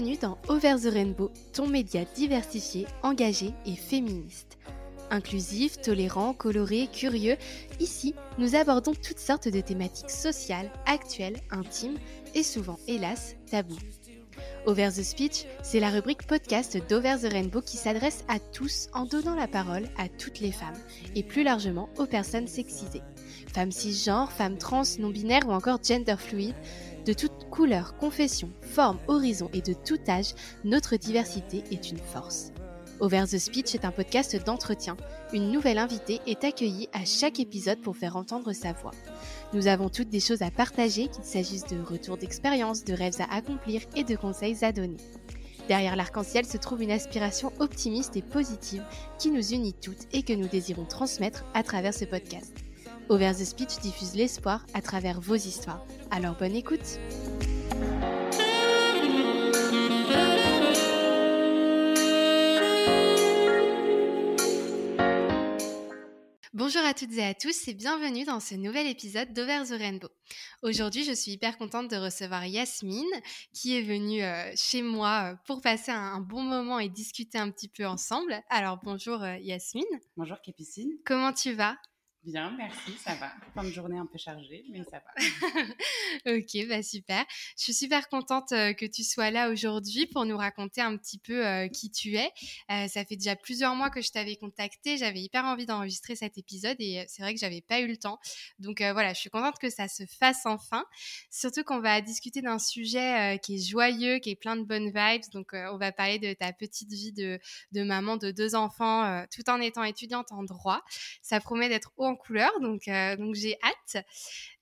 Bienvenue dans Over the Rainbow, ton média diversifié, engagé et féministe. Inclusif, tolérant, coloré, curieux, ici, nous abordons toutes sortes de thématiques sociales, actuelles, intimes et souvent, hélas, tabous. Over the Speech, c'est la rubrique podcast d'Over the Rainbow qui s'adresse à tous en donnant la parole à toutes les femmes et plus largement aux personnes sexisées. Femmes cisgenres, femmes trans, non-binaires ou encore gender fluide, de toute couleur, confession, forme, horizon et de tout âge, notre diversité est une force. Over the Speech est un podcast d'entretien. Une nouvelle invitée est accueillie à chaque épisode pour faire entendre sa voix. Nous avons toutes des choses à partager, qu'il s'agisse de retours d'expérience, de rêves à accomplir et de conseils à donner. Derrière l'arc-en-ciel se trouve une aspiration optimiste et positive qui nous unit toutes et que nous désirons transmettre à travers ce podcast. Over the Speech diffuse l'espoir à travers vos histoires. Alors bonne écoute Bonjour à toutes et à tous et bienvenue dans ce nouvel épisode d'Over the Rainbow. Aujourd'hui, je suis hyper contente de recevoir Yasmine qui est venue euh, chez moi euh, pour passer un, bon moment et discuter un petit peu ensemble. Alors bonjour euh, Yasmine. Bonjour Capucine. Comment tu vas? Bien, merci, ça va. Fin de journée un peu chargée, mais ça va. ok, bah super. Je suis super contente euh, que tu sois là aujourd'hui pour nous raconter un petit peu euh, qui tu es. Euh, ça fait déjà plusieurs mois que je t'avais contacté. J'avais hyper envie d'enregistrer cet épisode et c'est vrai que j'avais pas eu le temps. Donc voilà, je suis contente que ça se fasse enfin. Surtout qu'on va discuter d'un sujet qui est joyeux, qui est plein de bonnes vibes. Donc on va parler de ta petite vie de, de maman de deux enfants tout en étant étudiante en droit. Ça promet d'être haut en couleur, donc, euh, donc j'ai hâte.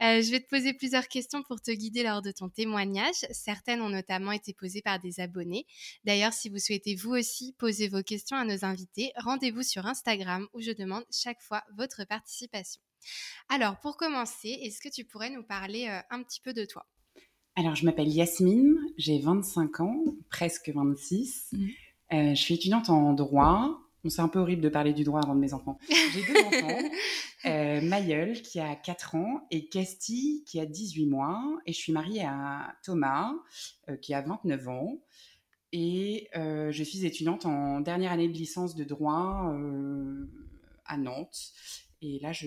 Euh, je vais te poser plusieurs questions pour te guider lors de ton témoignage. Certaines ont notamment été posées par des abonnés. D'ailleurs, si vous souhaitez vous aussi poser vos questions à nos invités, rendez-vous sur Instagram où je demande chaque fois votre participation. Alors, pour commencer, est-ce que tu pourrais nous parler euh, un petit peu de toi? Alors, je m'appelle Yasmine, j'ai 25 ans, presque 26. Mmh. je suis étudiante en droit c'est un peu horrible de parler du droit avant de mes enfants. J'ai deux enfants, euh, Mayol qui a 4 ans et Casti qui a 18 mois. Et je suis mariée à Thomas euh, qui a 29 ans. Et euh, je suis étudiante en dernière année de licence de droit à Nantes. Et là, je,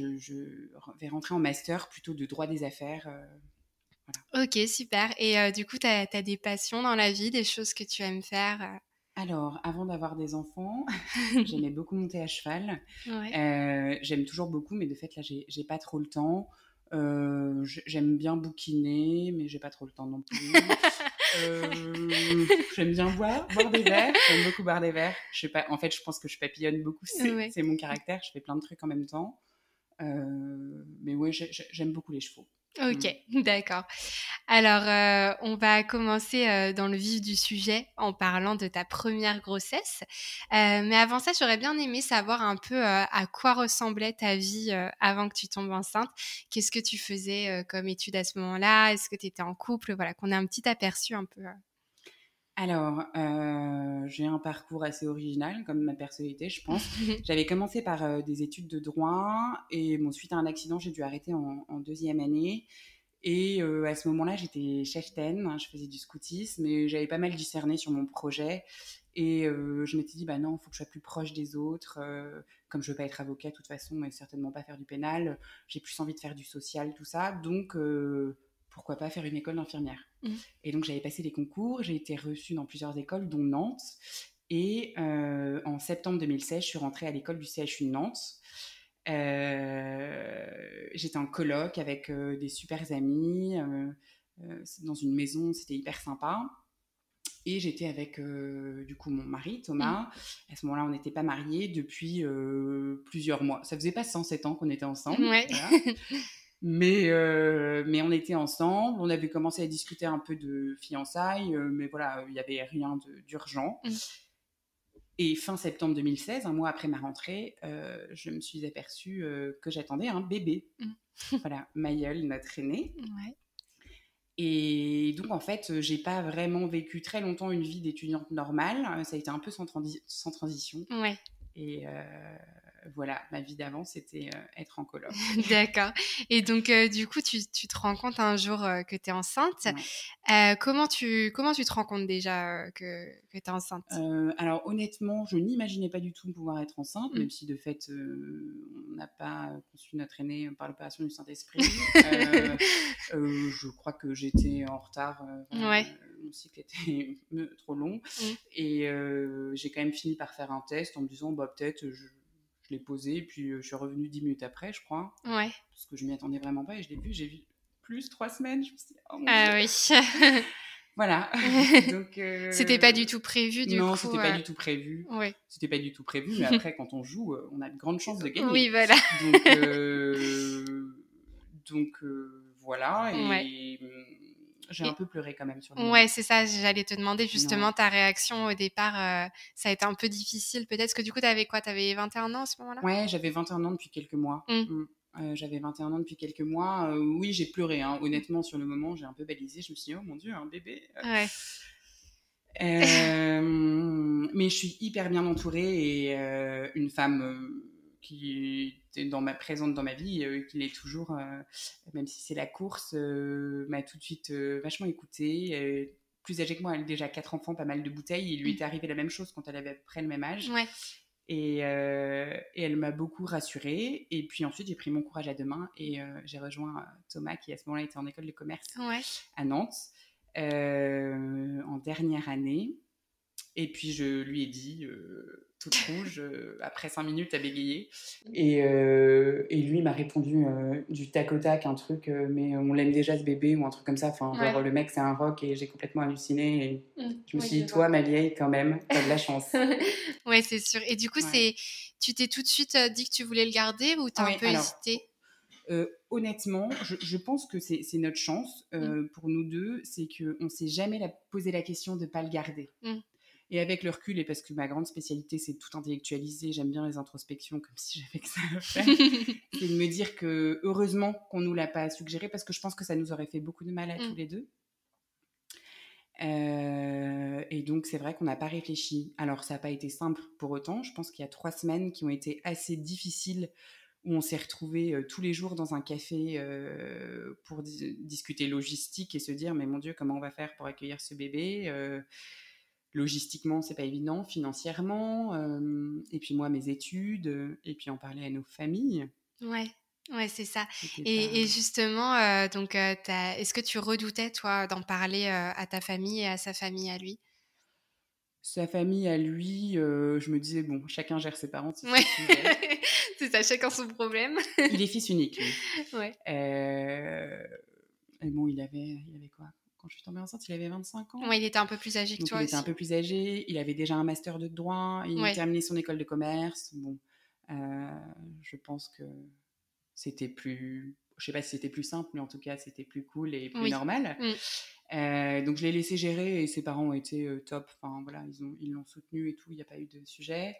vais rentrer en master plutôt de droit des affaires. Ok, super. Et du coup, tu as, as, des passions dans la vie, des choses que tu aimes faire alors, avant d'avoir des enfants, j'aimais beaucoup monter à cheval. Euh, j'aime toujours beaucoup, mais de fait, là, j'ai pas trop le temps. Euh, j'aime bien bouquiner, mais j'ai pas trop le temps non plus. Euh, j'aime bien boire, boire des verres. J'aime beaucoup boire des verres. Je sais pas, en fait, je pense que je papillonne beaucoup. C'est mon caractère. Je fais plein de trucs en même temps. mais ouais, j'aime beaucoup les chevaux. Ok, mmh. d'accord. Alors, euh, on va commencer euh, dans le vif du sujet en parlant de ta première grossesse. Euh, mais avant ça, j'aurais bien aimé savoir un peu à quoi ressemblait ta vie avant que tu tombes enceinte. Qu'est-ce que tu faisais comme étude à ce moment-là? Est-ce que tu étais en couple? Voilà, qu'on ait un petit aperçu un peu. Alors, euh, j'ai un parcours assez original, comme ma personnalité, je pense. J'avais commencé par euh, des études de droit et bon, suite à un accident, j'ai dû arrêter en, deuxième année. Et euh, à ce moment-là, j'étais cheftaine, hein, je faisais du scoutisme, mais j'avais pas mal discerné sur mon projet. Et je m'étais dit, bah non, il faut que je sois plus proche des autres. comme je veux pas être avocat, de toute façon, mais certainement pas faire du pénal, j'ai plus envie de faire du social, tout ça. Donc, pourquoi pas faire une école d'infirmière. Mmh. Et donc j'avais passé les concours, j'ai été reçue dans plusieurs écoles, dont Nantes. Et euh, en septembre 2016, je suis rentrée à l'école du CHU de Nantes. Euh, j'étais en colloque avec euh, des super amis dans une maison, c'était hyper sympa. Et j'étais avec du coup mon mari Thomas. Mmh. À ce moment-là, on n'était pas mariés depuis plusieurs mois. Ça faisait pas 107 ans qu'on était ensemble. Ouais. Mais, euh, mais on était ensemble, on avait commencé à discuter un peu de fiançailles, euh, mais voilà, il n'y avait rien d'urgent. Mmh. Et fin septembre 2016, un mois après ma rentrée, euh, je me suis aperçue que j'attendais un bébé. Mmh. voilà, Mayel, notre aîné. Et donc, en fait, j'ai pas vraiment vécu très longtemps une vie d'étudiante normale. Ça a été un peu sans, sans transition. Ouais. Et voilà, ma vie d'avant, c'était être en coloc. D'accord. Et donc, du coup, tu, tu, te rends compte un jour que tu es enceinte. comment, tu, comment tu te rends compte déjà que, que tu es enceinte Alors, honnêtement, je n'imaginais pas du tout pouvoir être enceinte, mmh. même si de fait, on n'a pas conçu notre aîné par l'opération du Saint-Esprit. je crois que j'étais en retard. ouais mon cycle était trop long. Mmh. Et euh, j'ai quand même fini par faire un test en me disant, bah, peut-être, je, l'ai posé, puis euh, je suis revenue dix minutes après, je crois. Ouais. Parce que je m'y attendais vraiment pas, et je l'ai vu, j'ai vu plus trois semaines. Je me suis dit, oh mon Ah oui. voilà. Donc, euh, C'était pas du tout prévu, du non, coup. Non, c'était pas du tout prévu. Ouais. C'était pas du tout prévu, mais après, quand on joue, on a de grandes chances de gagner. Oui, voilà. Donc, donc voilà. Et. Ouais j'ai un peu pleuré quand même sur le Ouais, c'est ça, j'allais te demander justement ta réaction au départ. Euh, ça a été un peu difficile peut-être, parce que du coup, tu avais quoi? Tu avais 21 ans à ce moment-là? Ouais, j'avais 21 ans depuis quelques mois. Mmh. Mmh. Euh, j'avais 21 ans depuis quelques mois. Euh, oui, j'ai pleuré. Hein. Honnêtement, sur le moment, j'ai un peu balisé. Je me suis dit, oh mon Dieu, un bébé. Ouais. mais je suis hyper bien entourée et une femme qui était dans ma, présente dans ma vie, euh, qui l'est toujours, euh, même si c'est la course, euh, m'a tout de suite vachement écoutée. plus âgée que moi, elle a déjà quatre enfants, pas mal de bouteilles. Il lui mmh. était arrivé la même chose quand elle avait à peu près le même âge. Et, et, elle m'a beaucoup rassurée. Et puis ensuite, j'ai pris mon courage à deux mains et j'ai rejoint Thomas, qui à ce moment-là était en école de commerce à Nantes, en dernière année. Et puis je lui ai dit, toute rouge, euh, après cinq minutes à bégayer. Et, euh, et lui m'a répondu euh, du tac au tac un truc, mais on l'aime déjà ce bébé ou un truc comme ça. Enfin, genre, le mec c'est un rock et j'ai complètement halluciné. Et mmh. je me suis dit, toi, ma vieille, quand même, t'as de la chance. ouais, c'est sûr. Et du coup, c'est, tu t'es tout de suite dit que tu voulais le garder ou t'as un peu hésité? honnêtement, je, pense que c'est notre chance mmh. pour nous deux, c'est qu'on ne s'est jamais la, posé la question de ne pas le garder. Et avec le recul, et parce que ma grande spécialité, c'est tout intellectualiser, j'aime bien les introspections comme si j'avais que ça à faire, c'est de me dire que heureusement qu'on nous l'a pas suggéré, parce que je pense que ça nous aurait fait beaucoup de mal à tous mm. les deux. Euh, et donc, c'est vrai qu'on n'a pas réfléchi. Alors, ça n'a pas été simple pour autant. Je pense qu'il y a trois semaines qui ont été assez difficiles où on s'est retrouvés euh, tous les jours dans un café euh, pour discuter logistique et se dire mais mon Dieu comment on va faire pour accueillir ce bébé logistiquement, c'est pas évident, financièrement, euh, et puis moi, mes études, euh, et puis en parler à nos familles. Ouais. Ouais, c'est ça. Et, justement, euh, donc, est-ce que tu redoutais, toi, d'en parler à ta famille et à sa famille à lui? Sa famille à lui, je me disais, bon, chacun gère ses parents. Ouais. c'est ça, chacun son problème. il est fils unique. Ouais. et bon, il avait, il avait quoi? Quand je suis tombée enceinte, il avait 25 ans. Oui, il était un peu plus âgé que toi. Il était un peu plus âgé. Il avait déjà un master de droit. Il a terminé son école de commerce. Bon, euh, je pense que c'était plus. Je sais pas si c'était plus simple, mais en tout cas, c'était plus cool et plus normal. Mm. Euh, donc, je l'ai laissé gérer et ses parents ont été euh, top. Enfin, voilà, ils l'ont ils soutenu et tout. Il n'y a pas eu de sujet.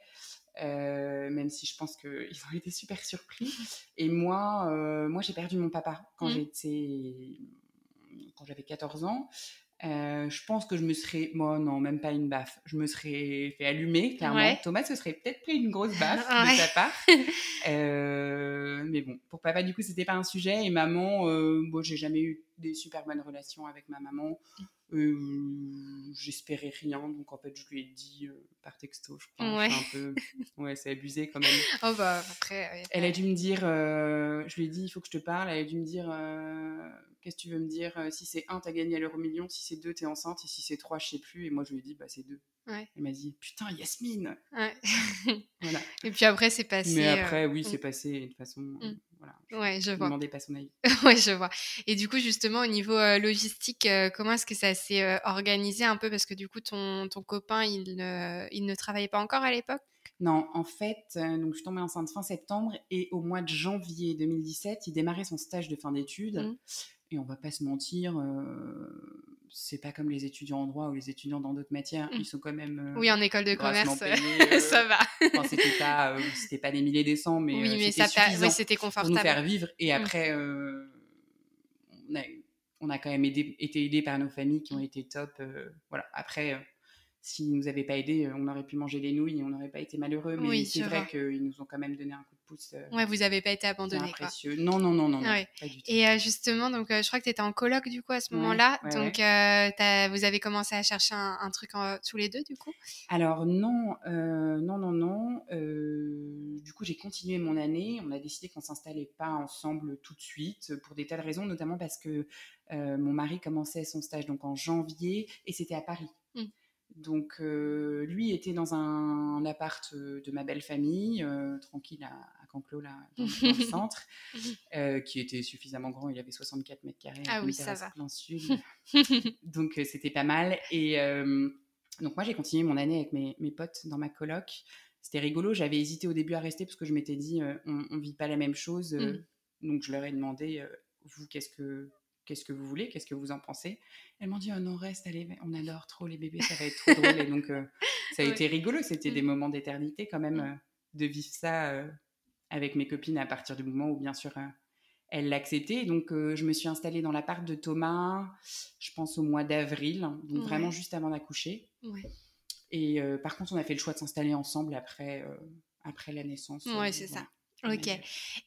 même si je pense qu'ils ont été super surpris. Et moi, moi j'ai perdu mon papa quand mm. j'étais quand j'avais 14 ans. Euh, je pense que je me serais, moi non, même pas une baffe, je me serais fait allumer, clairement. Thomas se serait peut-être pris une grosse baffe de sa part. Euh, mais bon, pour papa, du coup, c'était pas un sujet. Et maman, euh, bon, j'ai jamais eu des super bonnes relations avec ma maman. J'espérais rien, donc en fait, je lui ai dit par texto, je crois. Ouais. Un peu... ouais, c'est abusé quand même. Oh bah après. Elle a dû me dire, je lui ai dit, il faut que je te parle. Elle a dû me dire Qu'est-ce que tu veux me dire euh, Si c'est 1, t'as gagné à l'euro million. Si c'est 2, t'es enceinte. Et si c'est 3, je sais plus. Et moi, je lui ai dit, bah, c'est 2. Elle m'a dit, putain, Yasmine ouais. voilà. Et puis après, c'est passé. Mais après, oui, euh, c'est mm. passé de façon. Euh, mm. voilà. Je ouais, je vois. pas son avis. ouais, je vois. Et du coup, justement, au niveau logistique, comment est-ce que ça s'est organisé un peu? Parce que du coup, ton, ton copain, il ne, il ne travaillait pas encore à l'époque? Non, en fait, donc je suis tombée enceinte fin septembre et au mois de janvier 2017, il démarrait son stage de fin d'études. Mmh. Et on va pas se mentir, euh, c'est pas comme les étudiants en droit ou les étudiants dans d'autres matières. Mmh. Ils sont quand même. Euh, oui, en école de commerce, ça euh, va. enfin, c'était pas, c'était pas des milliers des cents, mais, oui, mais c'était confortable. Pour nous faire vivre. Et mmh. après, on, a, on a quand même été aidés par nos familles qui ont été top. voilà. Après, s'ils nous avaient pas aidés, on aurait pu manger des nouilles et on n'aurait pas été malheureux. Mais Oui, c'est vrai qu'ils nous ont quand même donné un coup de pouce. euh, Ouais, vous n'avez pas été bien abandonné. Quoi. précieux. Non, non, non, non, Ouais. pas du tout. Et euh, justement, donc, euh, je crois que tu étais en coloc du coup à ce Ouais, moment-là. ouais, donc, euh, vous avez commencé à chercher un, un truc en- tous les deux du coup? Alors non, euh, non, non, non. euh, du coup, j'ai continué mon année. On a décidé qu'on s'installait pas ensemble tout de suite pour des tas de raisons, notamment parce que euh, mon mari commençait son stage donc en janvier et c'était à Paris. Donc euh, lui était dans un, appart euh, de ma belle famille, euh, tranquille à, à Canclos là, dans, dans le centre, euh, qui était suffisamment grand. Il avait 64 mètres carrés. Ah oui, ça va. plein sud. donc c'était pas mal. Et donc moi j'ai continué mon année avec mes, mes potes dans ma coloc. C'était rigolo. J'avais hésité au début à rester parce que je m'étais dit on, on vit pas la même chose. euh, Mm. Donc je leur ai demandé vous qu'est-ce que qu'est-ce que vous voulez, qu'est-ce que vous en pensez? Elles m'ont dit oh non reste, allez, on adore trop les bébés, ça va être trop drôle. Et donc euh, ça a été rigolo. C'était Mm. des moments d'éternité quand même Mm. euh, de vivre ça euh, avec mes copines à partir du moment où bien sûr elles l'acceptaient. Donc je me suis installée dans l'appart de Thomas, je pense au mois d'avril, donc Ouais. vraiment juste avant d'accoucher. Ouais. Et par contre, on a fait le choix de s'installer ensemble après, après la naissance. Euh, c'est ça. Ok.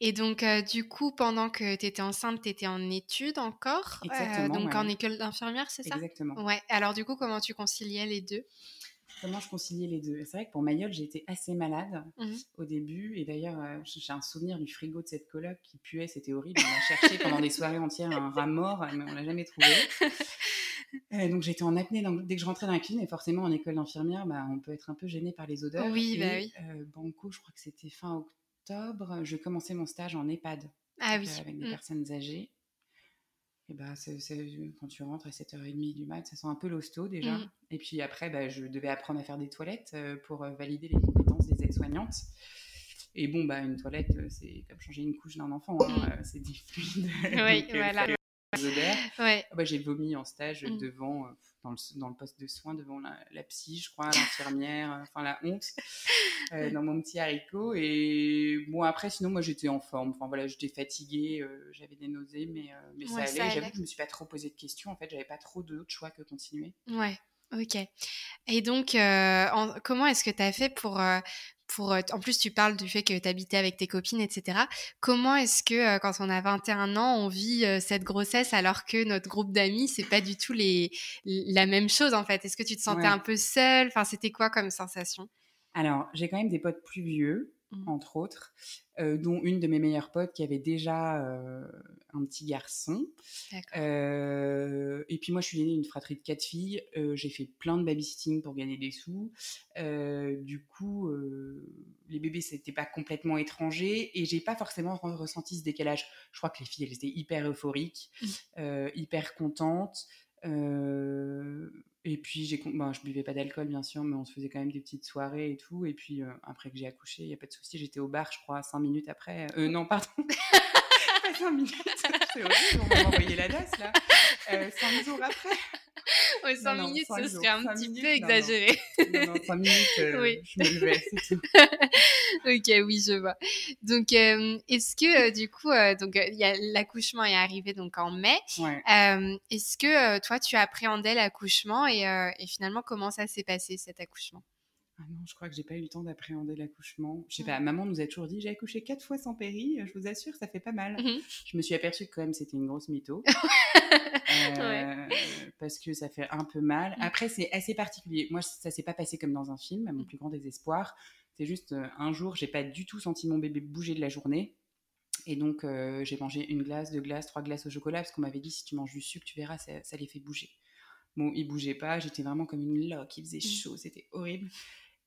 Et donc, euh, du coup, pendant que tu étais enceinte, tu étais en études encore euh, Exactement, Donc, ouais. en école d'infirmière, c'est ça? Exactement. Ouais. Alors, du coup, comment tu conciliais les deux? Comment je conciliais les deux? C'est vrai que pour Mayol, j'ai été assez malade Mhm. au début. Et d'ailleurs, euh, j'ai un souvenir du frigo de cette coloc qui puait, c'était horrible. On a cherché pendant des soirées entières un rat mort, mais on l'a jamais trouvé. Euh, donc j'étais en apnée dans- dès que je rentrais dans la cuisine. Et forcément, en école d'infirmière, bah, on peut être un peu gêné par les odeurs. Oui, et, bah oui. euh, Banco, je crois que c'était fin octobre, je commençais mon stage en EHPAD. Ah oui. euh, avec des Mm. personnes âgées. Et bah, c'est- c'est- quand tu rentres à 7h30 du mat, ça sent un peu l'hosto déjà. Mm. Et puis après, bah, je devais apprendre à faire des toilettes euh, pour euh, valider les compétences des aides-soignantes. Et bon, bah, une toilette, euh, c'est comme changer une couche d'un enfant, hein, Mm. euh, c'est des fluides. Oui, donc, euh, voilà. Ouais. Ah bah, j'ai vomi en stage Mm. devant, euh, dans, le, dans le poste de soins, devant la, la psy, je crois, l'infirmière, euh, enfin la honte, euh, dans mon petit haricot. Et bon, après, sinon, moi j'étais en forme. Enfin voilà, j'étais fatiguée, euh, j'avais des nausées, mais, euh, mais ça allait. J'avoue que je me suis pas trop posé de questions. En fait, j'avais pas trop d'autres choix que continuer. Ouais, ok. Et donc, euh, en- comment est-ce que tu as fait pour, euh, pour... En plus, tu parles du fait que tu habitais avec tes copines, etc. Comment est-ce que, quand on a 21 ans, on vit cette grossesse alors que notre groupe d'amis, c'est pas du tout les, la même chose, en fait? Est-ce que tu te sentais Ouais. un peu seule? Enfin, c'était quoi comme sensation? Alors, j'ai quand même des potes plus vieux, Mhm. entre autres, euh, dont une de mes meilleures potes qui avait déjà euh, un petit garçon. Euh, et puis moi, je suis l'aînée d'une fratrie de quatre filles. J'ai fait plein de babysitting pour gagner des sous. Du coup, les bébés, c'était pas complètement étranger et j'ai pas forcément re- ressenti ce décalage. Je crois que les filles, elles étaient hyper euphoriques, Mm. euh, hyper contentes. Euh, et puis, j'ai, con- ben, je buvais pas d'alcool, bien sûr, mais on se faisait quand même des petites soirées et tout. Et puis, euh, après que j'ai accouché, il n'y a pas de souci, j'étais au bar, je crois, cinq minutes après. Euh, non, pardon. pas cinq minutes. C'est horrible, on va m'envoyer la DAS, là. Euh, cinq jours après. Ouais, 5 non, minutes, cinq ce jours, serait un petit minutes, peu non, non. exagéré. Non, non, cinq minutes, euh, Oui. je me levais, c'est tout. ok, oui, je vois. Donc, euh, est-ce que, euh, du coup, euh, donc, euh, il y a- l'accouchement est arrivé donc en mai. Ouais. Est-ce que toi, tu appréhendais l'accouchement et, et finalement, comment ça s'est passé cet accouchement? Ah non, je crois que j'ai pas eu le temps d'appréhender l'accouchement. Je sais Mm. pas, maman nous a toujours dit j'ai accouché quatre fois sans péri, je vous assure, ça fait pas mal. Mhm. Je me suis aperçue que quand même c'était une grosse mytho. Euh, Parce que ça fait un peu mal. Mm. Après, c'est assez particulier. Moi, ça s'est pas passé comme dans un film, à mon plus grand désespoir. C'est juste euh, un jour, j'ai pas du tout senti mon bébé bouger de la journée. Et donc, euh, j'ai mangé une glace, deux glaces, trois glaces au chocolat, parce qu'on m'avait dit si tu manges du sucre, tu verras, ça, ça les fait bouger. Bon, il bougeait pas, j'étais vraiment comme une loque, il faisait Mm. chaud, c'était horrible.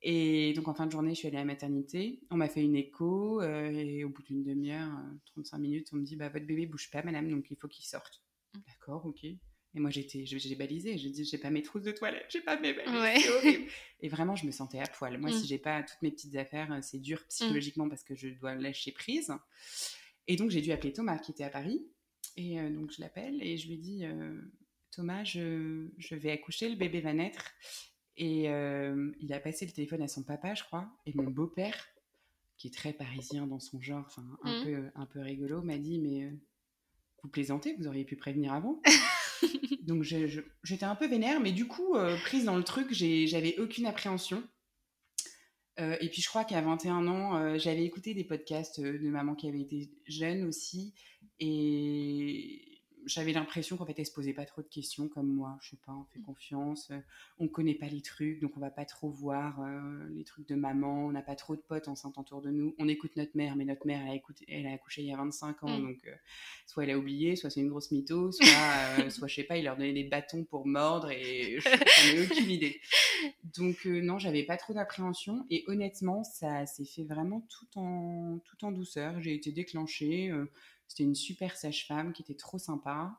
Et donc, en fin de journée, je suis allée à la maternité. On m'a fait une écho, euh, et au bout d'une demi-heure, euh, 35 minutes, on me dit bah, Votre bébé bouge pas, madame, donc il faut qu'il sorte. Mm. D'accord, ok. Et moi, j'étais, j'ai balisé, j'ai dit J'ai pas mes trousses de toilette, j'ai pas mes valises, Ouais. c'est horrible. Et vraiment, je me sentais à poil. Moi, Mm. si j'ai pas toutes mes petites affaires, euh, c'est dur psychologiquement parce que je dois lâcher prise. Et donc, j'ai dû appeler Thomas qui était à Paris. Et euh, donc, je l'appelle et je lui dis Thomas, je, je vais accoucher, le bébé va naître. Et euh, il a passé le téléphone à son papa, je crois. Et mon beau-père, qui est très parisien dans son genre, enfin un, Mhm. peu, un peu rigolo, m'a dit Mais euh, vous plaisantez, vous auriez pu prévenir avant Donc j'étais un peu vénère, mais du coup, prise dans le truc, j'avais aucune appréhension. et puis je crois qu'à 21 ans, j'avais écouté des podcasts de maman qui avait été jeune aussi. Et j'avais l'impression qu'en fait, elle se posait pas trop de questions comme moi. Je sais pas, on fait mmh. confiance, euh, on connaît pas les trucs, donc on va pas trop voir euh, les trucs de maman. On n'a pas trop de potes enceintes autour de nous. On écoute notre mère, mais notre mère, elle a, écouté, elle a accouché il y a 25 ans, mmh. donc euh, soit elle a oublié, soit c'est une grosse mytho, soit, soit je sais pas, il leur donnait des bâtons pour mordre et j'en ai aucune idée. Donc non, j'avais pas trop d'appréhension et honnêtement, ça s'est fait vraiment tout en, tout en douceur. J'ai été déclenchée c'était une super sage-femme qui était trop sympa.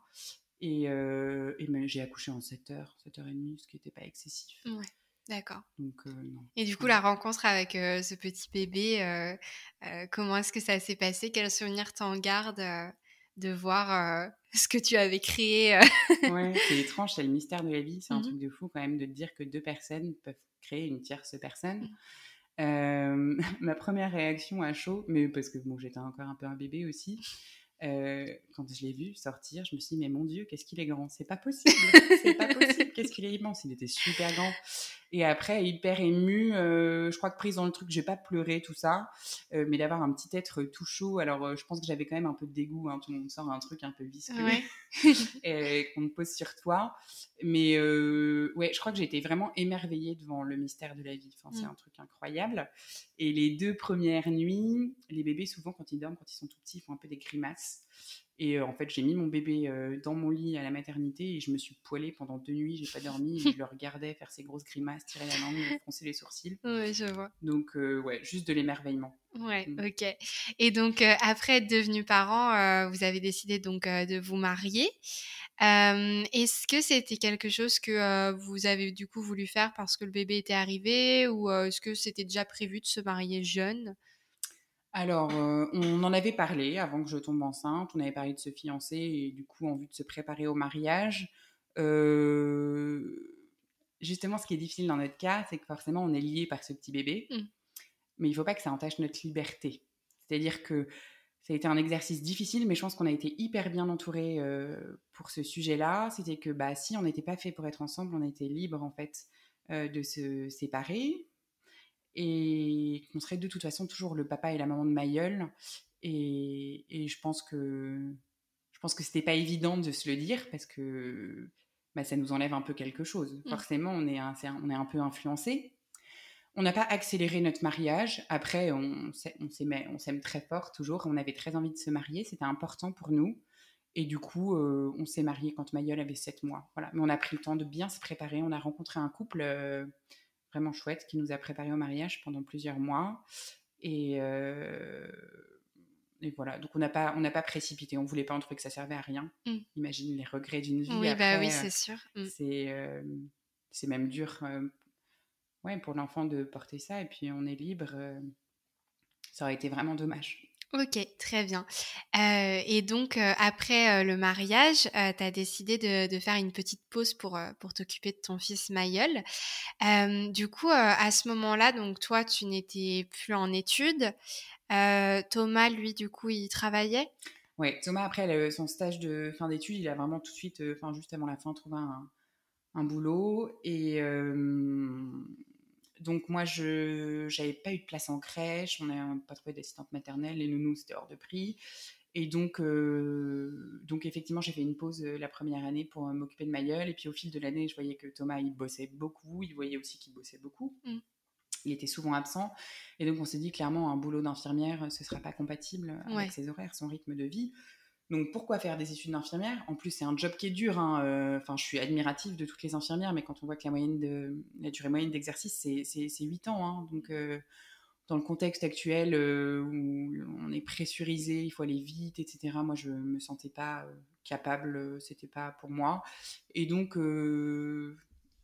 Et, euh, j'ai accouché en 7h, 7h30, ce qui n'était pas excessif. Ouais, d'accord. Euh. Et du coup, la rencontre avec euh, ce petit bébé, comment est-ce que ça s'est passé? Quel souvenir t'en gardes de voir ce que tu avais créé Ouais, c'est étrange, c'est le mystère de la vie. C'est un mmh truc de fou quand même de dire que deux personnes peuvent créer une tierce personne. Mmh. ma première réaction à chaud, mais parce que bon, j'étais encore un peu un bébé aussi, euh, quand je l'ai vu sortir, je me suis dit, mais mon Dieu, qu'est-ce qu'il est grand? C'est pas possible. C'est pas possible Qu'est-ce qu'il est immense Il était super grand. Et après, hyper ému, euh, je crois que prise dans le truc, j'ai pas pleuré, tout ça, euh, mais d'avoir un petit être tout chaud. Alors, euh, je pense que j'avais quand même un peu de dégoût, hein, tout le monde sort un truc un peu visqueux et qu'on te pose sur toi. Mais ouais, je crois que j'ai été vraiment émerveillée devant le mystère de la vie. Enfin, c'est mm. un truc incroyable. Et les deux premières nuits, les bébés, souvent, quand ils dorment, quand ils sont tout petits, font un peu des grimaces. Et euh, en fait, j'ai mis mon bébé euh, dans mon lit à la maternité et je me suis poilée pendant deux nuits. J'ai pas dormi. je le regardais faire ses grosses grimaces, tirer la langue, froncer les sourcils. Oui, je vois. Donc, euh, ouais, juste de l'émerveillement. Ouais, mm. ok. Et donc, après être devenu parent, vous avez décidé donc de vous marier. Est-ce que c'était quelque chose que vous avez du coup voulu faire parce que le bébé était arrivé ou est-ce que c'était déjà prévu de se marier jeune? Alors, euh, on en avait parlé avant que je tombe enceinte. On avait parlé de se fiancer et du coup, en vue de se préparer au mariage. Euh, justement, ce qui est difficile dans notre cas, c'est que forcément, on est lié par ce petit bébé. Mmh. Mais il ne faut pas que ça entache notre liberté. C'est-à-dire que ça a été un exercice difficile, mais je pense qu'on a été hyper bien entourés euh, pour ce sujet-là. C'était que bah, si on n'était pas fait pour être ensemble, on était libre en fait de se séparer et qu'on serait de toute façon toujours le papa et la maman de Mayol. Et, et je pense que je pense que c'était pas évident de se le dire parce que bah, ça nous enlève un peu quelque chose. Mmh. Forcément, on est, un, on est un peu influencé. On n'a pas accéléré notre mariage. Après, on, on s'aime très fort toujours. On avait très envie de se marier. C'était important pour nous. Et du coup, euh, on s'est marié quand Mayol avait 7 mois. Voilà. Mais on a pris le temps de bien se préparer. On a rencontré un couple euh, vraiment chouette qui nous a préparé au mariage pendant plusieurs mois. Et, euh, et voilà, donc on n'a pas, on n'a pas précipité, on voulait pas en trouver que ça servait à rien. Mmh. Imagine les regrets d'une vie. Oui, bah oui, c'est sûr. C'est, euh, c'est même dur euh, ouais, pour l'enfant de porter ça, et puis on est libre. ça aurait été vraiment dommage. Ok, très bien. Euh, et donc, euh, après euh, le mariage, tu as décidé de, faire une petite pause pour, pour t'occuper de ton fils Mayol. du coup, à ce moment-là, donc toi, tu n'étais plus en études. Thomas, lui, du coup, il travaillait? Oui, Thomas, après son stage de fin d'études, il a vraiment tout de suite, enfin, juste avant la fin, trouvé un, un boulot. Et donc moi, je n'avais pas eu de place en crèche, on n'a pas trouvé d'assistante maternelle, les nounous, c'était hors de prix. Et donc, euh, donc effectivement, j'ai fait une pause euh, la première année pour euh, m'occuper de ma gueule. Et puis au fil de l'année, je voyais que Thomas, il bossait beaucoup. Il voyait aussi qu'il bossait beaucoup. Mmh. Il était souvent absent. Et donc on s'est dit clairement, un boulot d'infirmière, ce ne sera pas compatible avec ses horaires, son rythme de vie. Donc pourquoi faire des études d'infirmière? En plus, c'est un job qui est dur. Hein, euh, enfin, je suis admirative de toutes les infirmières, mais quand on voit que la, moyenne de, la durée moyenne d'exercice, c'est 8 ans. Hein. donc euh, dans le contexte actuel euh, où on est pressurisé, il faut aller vite, etc. Moi, je me sentais pas capable, c'était pas pour moi. Et donc,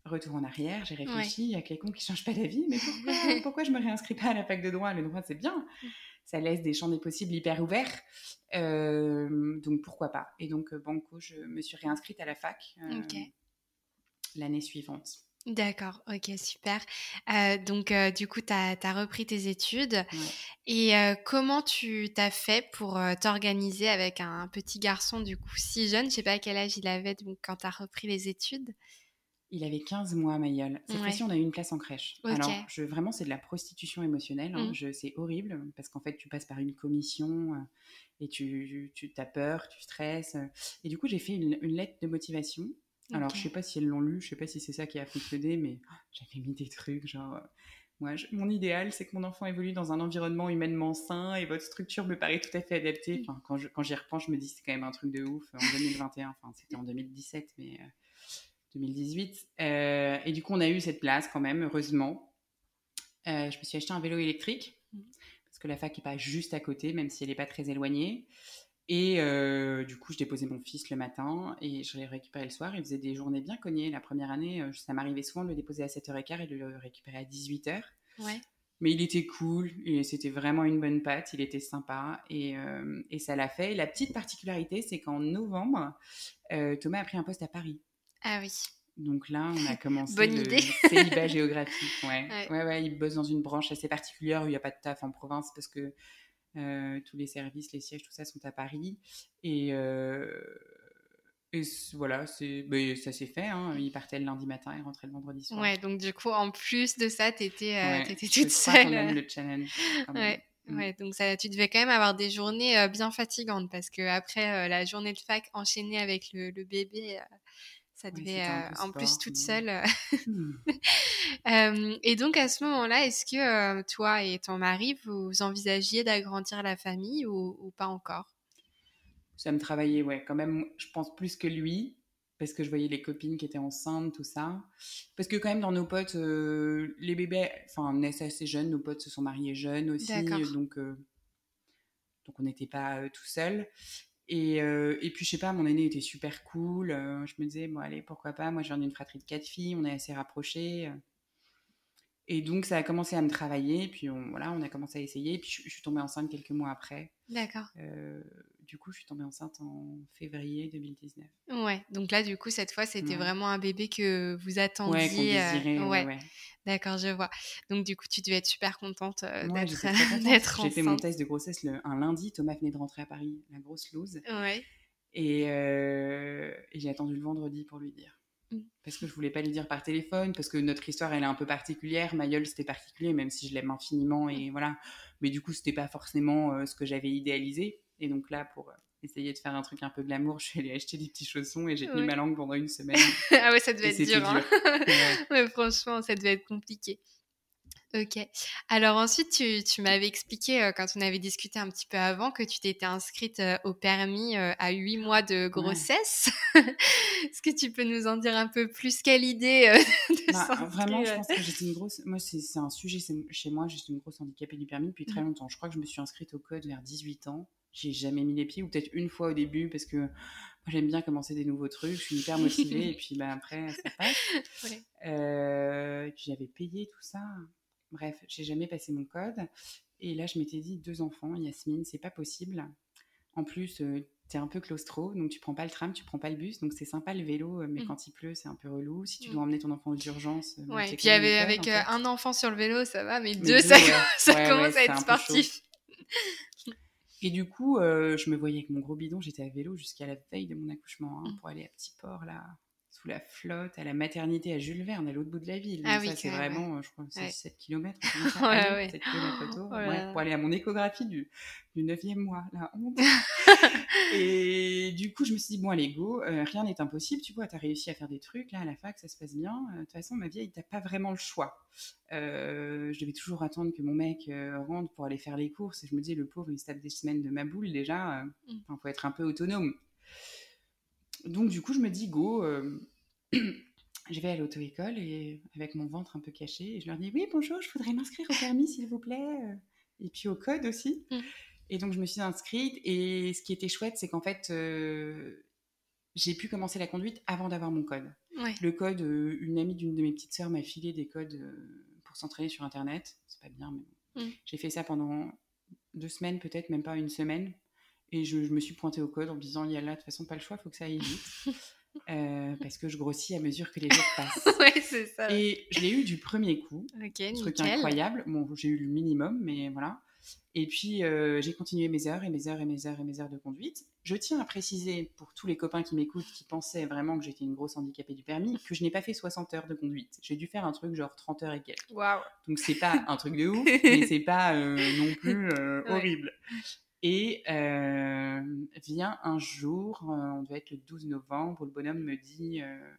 retour en arrière, j'ai réfléchi, il y a quelqu'un qui change pas d'avis, mais pourquoi, pourquoi je me réinscris pas à la fac de droit? Le droit, c'est bien ça laisse des champs des possibles hyper ouverts. Euh, donc pourquoi pas Et donc euh, Banco, je me suis réinscrite à la fac euh, l'année suivante. D'accord, ok, super. Euh, donc, euh, du coup, tu as, repris tes études. Et euh, comment tu t'as fait pour t'organiser avec un, petit garçon, du coup, si jeune? Je sais pas à quel âge il avait donc, quand tu as repris les études. Il avait 15 mois, Mayol. Cette fois-ci, on a eu une place en crèche. Alors, je, vraiment, c'est de la prostitution émotionnelle. Hein. Mmh. C'est horrible parce qu'en fait, tu passes par une commission et tu, tu as peur, tu stresses. Et du coup, j'ai fait une lettre de motivation alors, je sais pas si elles l'ont lu, je sais pas si c'est ça qui a fonctionné, mais oh, j'avais mis des trucs genre. Euh, moi, mon idéal, c'est que mon enfant évolue dans un environnement humainement sain et votre structure me paraît tout à fait adaptée. Enfin, quand, je, quand j'y repense, je me dis c'est quand même un truc de ouf en 2021. Enfin, c'était en 2017, mais 2018. Euh, euh, et du coup, on a eu cette place quand même, heureusement. je me suis acheté un vélo électrique mmh. parce que la fac est pas juste à côté, même si elle n'est pas très éloignée. Et euh, du coup, je déposais mon fils le matin et je l'ai récupéré le soir. Il faisait des journées bien cognées. La première année, euh, ça m'arrivait souvent de le déposer à 7h15 et de le récupérer à 18h. Ouais. Mais il était cool, et c'était vraiment une bonne patte, il était sympa et, euh, et ça l'a fait. la petite particularité, c'est qu'en novembre, Thomas a pris un poste à Paris. Ah oui. Donc là, on a commencé Bonne le idée. célibat géographique. Ouais. Ouais. ouais. ouais, il bosse dans une branche assez particulière où il n'y a pas de taf en province parce que euh, tous les services, les sièges, tout ça sont à Paris. Et, euh, voilà, ben, ça s'est fait. Hein. Il partait le lundi matin et rentrait le vendredi soir. Ouais, donc du coup, en plus de ça, tu étais, euh, toute seule. le challenge. Ouais. Mm. Ouais, donc ça, tu devais quand même avoir des journées bien fatigantes parce que après la journée de fac enchaînée avec le, le bébé, ça devait, en plus, toute seule. Euh, mmh. et donc, à ce moment-là, est-ce que toi et ton mari, vous envisagiez d'agrandir la famille ou, pas encore? Ça me travaillait, ouais, quand même, je pense plus que lui, parce que je voyais les copines qui étaient enceintes, tout ça. Parce que quand même, dans nos potes, les bébés, enfin, naissent assez jeunes, nos potes se sont mariés jeunes aussi, donc, donc on n'était pas tout seuls. Et, euh, et, puis, je sais pas, mon aîné était super cool. Euh, je me disais, bon, allez, pourquoi pas. Moi, je viens d'une fratrie de quatre filles, on est assez rapprochés. Et donc, ça a commencé à me travailler. Puis, on, voilà, on a commencé à essayer. Puis, je, suis tombée enceinte quelques mois après. D'accord. Euh, du coup, je suis tombée enceinte en février 2019. Ouais, donc là, du coup, cette fois, c'était vraiment un bébé que vous attendiez. Ouais, qu'on désirait, ouais. ouais. D'accord, je vois. Donc, du coup, tu devais être super contente euh, d'être enceinte. J'ai fait mon test de grossesse le, un lundi. Thomas venait de rentrer à Paris, la grosse loose. Ouais. Et, euh, et j'ai attendu le vendredi pour lui dire. Mmh. Parce que je voulais pas lui dire par téléphone, parce que notre histoire, elle est un peu particulière. Mayol, c'était particulier, même si je l'aime infiniment. Et voilà. Mais du coup, c'était pas forcément euh, ce que j'avais idéalisé. Et donc là, pour essayer de faire un truc un peu glamour, je suis allée acheter des petits chaussons et j'ai tenu ma langue pendant une semaine. ah ouais, ça devait être dur. Hein. ouais. franchement, ça devait être compliqué. Ok. Alors ensuite, tu, tu m'avais expliqué euh, quand on avait discuté un petit peu avant que tu t'étais inscrite euh, au permis euh, à 8 mois de grossesse. Est-ce que tu peux nous en dire un peu plus? Quelle idée de bah, Vraiment, je pense que j'étais une grosse... Moi, c'est un sujet chez moi. J'étais une grosse handicapée du permis depuis très mmh. longtemps. Je crois que je me suis inscrite au code vers 18 ans j'ai jamais mis les pieds, ou peut-être une fois au début, parce que j'aime bien commencer des nouveaux trucs, je suis hyper motivée, et puis bah, après, ça passe. Euh, et puis j'avais payé tout ça. Bref, j'ai jamais passé mon code. Et là, je m'étais dit, deux enfants, Yasmine, c'est pas possible. En plus, euh, tu es un peu claustro, donc tu prends pas le tram, tu prends pas le bus, donc c'est sympa le vélo, euh, mais mmh. quand il pleut, c'est un peu relou. Si tu dois mmh. emmener ton enfant aux urgences. Ouais, et puis avec, un enfant sur le vélo, ça va, mais, deux, ça, commence à être sportif. Et du coup, euh, je me voyais avec mon gros bidon, j'étais à vélo jusqu'à la veille de mon accouchement hein, mmh. pour aller à Petit Port, là, sous la flotte, à la maternité à Jules Verne, à l'autre bout de la ville. Ah ça, c'est vraiment, je crois, c'est 7 km. ouais, 7 km autour, pour aller à mon échographie du, du 9e mois, la honte. et du coup, je me suis dit, bon, allez, go, euh, rien n'est impossible, tu vois, tu as réussi à faire des trucs, là, à la fac, ça se passe bien. Euh, de toute façon, ma vieille, t'as pas vraiment le choix. Euh, je devais toujours attendre que mon mec rentre pour aller faire les courses, et je me disais, le pauvre, il se tape des semaines de ma boule, déjà, il mm. faut être un peu autonome. Donc, du coup, je me dis, go, je vais à l'auto-école, et avec mon ventre un peu caché, et je leur dis, oui, bonjour, je voudrais m'inscrire au permis, s'il vous plaît, et puis au code aussi. Mm. Et donc, je me suis inscrite. Et ce qui était chouette, c'est qu'en fait, euh, j'ai pu commencer la conduite avant d'avoir mon code. Le code, euh, une amie d'une de mes petites sœurs m'a filé des codes euh, pour s'entraîner sur Internet. C'est pas bien, mais mm. j'ai fait ça pendant deux semaines, peut-être, même pas une semaine. Et je, me suis pointée au code en me disant, il y a là, de toute façon, pas le choix, il faut que ça aille vite. euh, parce que je grossis à mesure que les jours passent. ouais, c'est ça. Et je l'ai eu du premier coup. Ok, truc nickel. incroyable. Bon, j'ai eu le minimum, mais voilà. Et puis, euh, j'ai continué mes heures et mes heures et mes heures et mes heures de conduite. Je tiens à préciser pour tous les copains qui m'écoutent, qui pensaient vraiment que j'étais une grosse handicapée du permis, que je n'ai pas fait 60 heures de conduite. J'ai dû faire un truc genre 30 heures et quelques. Waouh. Donc, c'est pas un truc de ouf, mais c'est pas euh, non plus euh, Ouais. horrible. Et euh, vient un jour, euh, on doit être le 12 novembre, où le bonhomme me dit, euh,